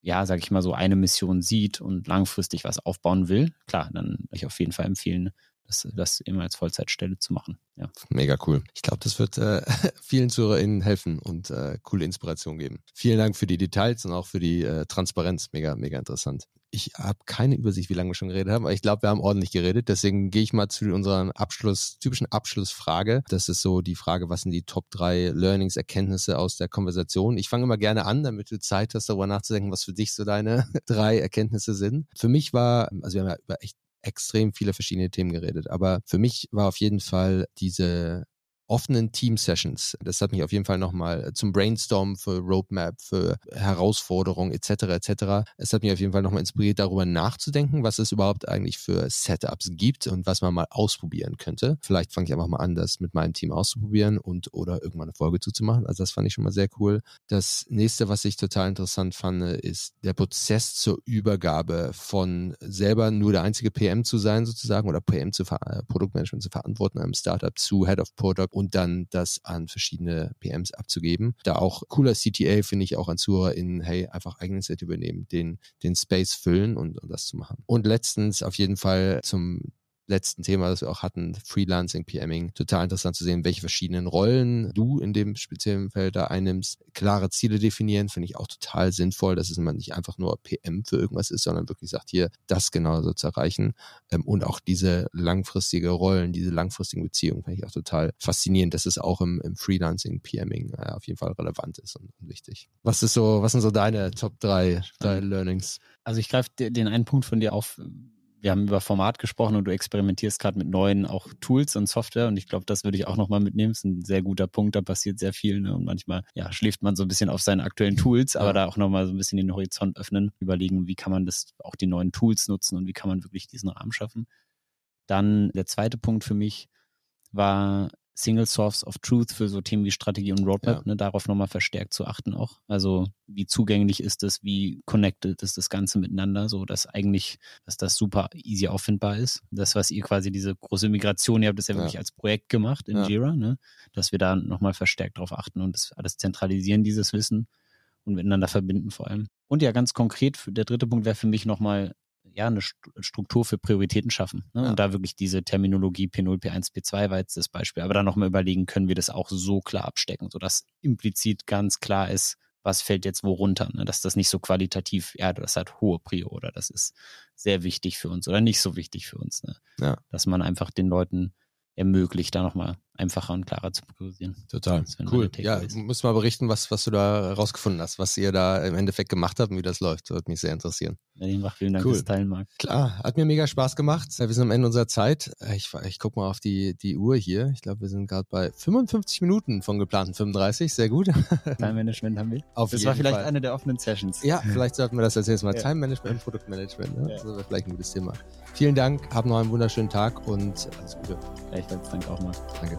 ja, sag ich mal, so eine Mission sieht und langfristig was aufbauen will, klar, dann würde ich auf jeden Fall empfehlen, das, das immer als Vollzeitstelle zu machen. Ja. Mega cool. Ich glaube, das wird äh, vielen ZuhörerInnen helfen und äh, coole Inspiration geben. Vielen Dank für die Details und auch für die äh, Transparenz. Mega, mega interessant. Ich habe keine Übersicht, wie lange wir schon geredet haben, aber ich glaube, wir haben ordentlich geredet. Deswegen gehe ich mal zu unserer Abschluss, typischen Abschlussfrage. Das ist so die Frage, was sind die Top drei Learnings, Erkenntnisse aus der Konversation? Ich fange immer gerne an, damit du Zeit hast, darüber nachzudenken, was für dich so deine drei Erkenntnisse sind. Für mich war, also wir haben ja über echt extrem viele verschiedene Themen geredet. Aber für mich war auf jeden Fall diese offenen Team-Sessions. Das hat mich auf jeden Fall nochmal zum Brainstorm für Roadmap, für Herausforderungen etc. etc. Es hat mich auf jeden Fall nochmal inspiriert, darüber nachzudenken, was es überhaupt eigentlich für Setups gibt und was man mal ausprobieren könnte. Vielleicht fange ich einfach mal an, das mit meinem Team auszuprobieren und oder irgendwann eine Folge zuzumachen. Also das fand ich schon mal sehr cool. Das nächste, was ich total interessant fand, ist der Prozess zur Übergabe von selber nur der einzige PM zu sein sozusagen oder PM zu Ver Produktmanagement zu verantworten einem Startup zu Head of Product und dann das an verschiedene PMs abzugeben. Da auch cooler CTA finde ich auch an ZuhörerInnen, hey, einfach Eigeninitiative übernehmen, den, den Space füllen und, und das zu machen. Und letztens auf jeden Fall zum letzten Thema, das wir auch hatten, Freelancing, PMing, total interessant zu sehen, welche verschiedenen Rollen du in dem speziellen Feld da einnimmst. Klare Ziele definieren, finde ich auch total sinnvoll, dass es nicht einfach nur PM für irgendwas ist, sondern wirklich sagt, hier, das genau so zu erreichen. Ähm, und auch diese langfristige Rollen, diese langfristigen Beziehungen finde ich auch total faszinierend, dass es auch im, im Freelancing, PMing äh, auf jeden Fall relevant ist und, und, wichtig. Was ist so, was sind so deine Top drei, drei Learnings? Also ich greife den einen Punkt von dir auf, wir haben über Format gesprochen und du experimentierst gerade mit neuen auch Tools und Software und ich glaube, das würde ich auch nochmal mitnehmen. Das ist ein sehr guter Punkt, da passiert sehr viel ne? und manchmal ja, schläft man so ein bisschen auf seinen aktuellen Tools, aber ja. da auch nochmal so ein bisschen den Horizont öffnen, überlegen, wie kann man das auch die neuen Tools nutzen und wie kann man wirklich diesen Rahmen schaffen. Dann der zweite Punkt für mich war Single Source of Truth für so Themen wie Strategie und Roadmap, ja. ne, darauf nochmal verstärkt zu achten auch. Also wie zugänglich ist es, wie connected ist das Ganze miteinander, so dass eigentlich, dass das super easy auffindbar ist. Das, was ihr quasi diese große Migration, ihr habt das ja, ja. wirklich als Projekt gemacht in ja. Jira, ne, dass wir da nochmal verstärkt drauf achten und das alles zentralisieren, dieses Wissen und miteinander verbinden vor allem. Und ja, ganz konkret, der dritte Punkt wäre für mich nochmal ja, eine Struktur für Prioritäten schaffen. Ne? Ja. Und da wirklich diese Terminologie P0, P1, P2 war jetzt das Beispiel. Aber dann nochmal überlegen, können wir das auch so klar abstecken, sodass implizit ganz klar ist, was fällt jetzt wo runter. Ne? Dass das nicht so qualitativ, ja, das hat hohe Prio oder das ist sehr wichtig für uns oder nicht so wichtig für uns. Ne? Ja. Dass man einfach den Leuten ermöglicht, da nochmal einfacher und klarer zu priorisieren. Total. Cool. Ja, muss mal berichten, was, was du da rausgefunden hast, was ihr da im Endeffekt gemacht habt und wie das läuft. Das würde mich sehr interessieren. Ja, vielen Dank cool. fürs Teilen, Marc. Klar, hat mir mega Spaß gemacht. Wir sind am Ende unserer Zeit. Ich, ich gucke mal auf die, die Uhr hier. Ich glaube, wir sind gerade bei 55 Minuten von geplanten 35. Sehr gut. Time Management haben wir. Auf das war vielleicht Fall. eine der offenen Sessions. Ja, vielleicht sollten wir das als nächstes Mal. Ja. Time Management, Produktmanagement. Ne? Ja. Das wäre vielleicht ein gutes Thema. Vielen Dank, habt noch einen wunderschönen Tag und alles Gute. Gleichfalls, danke auch mal. Danke.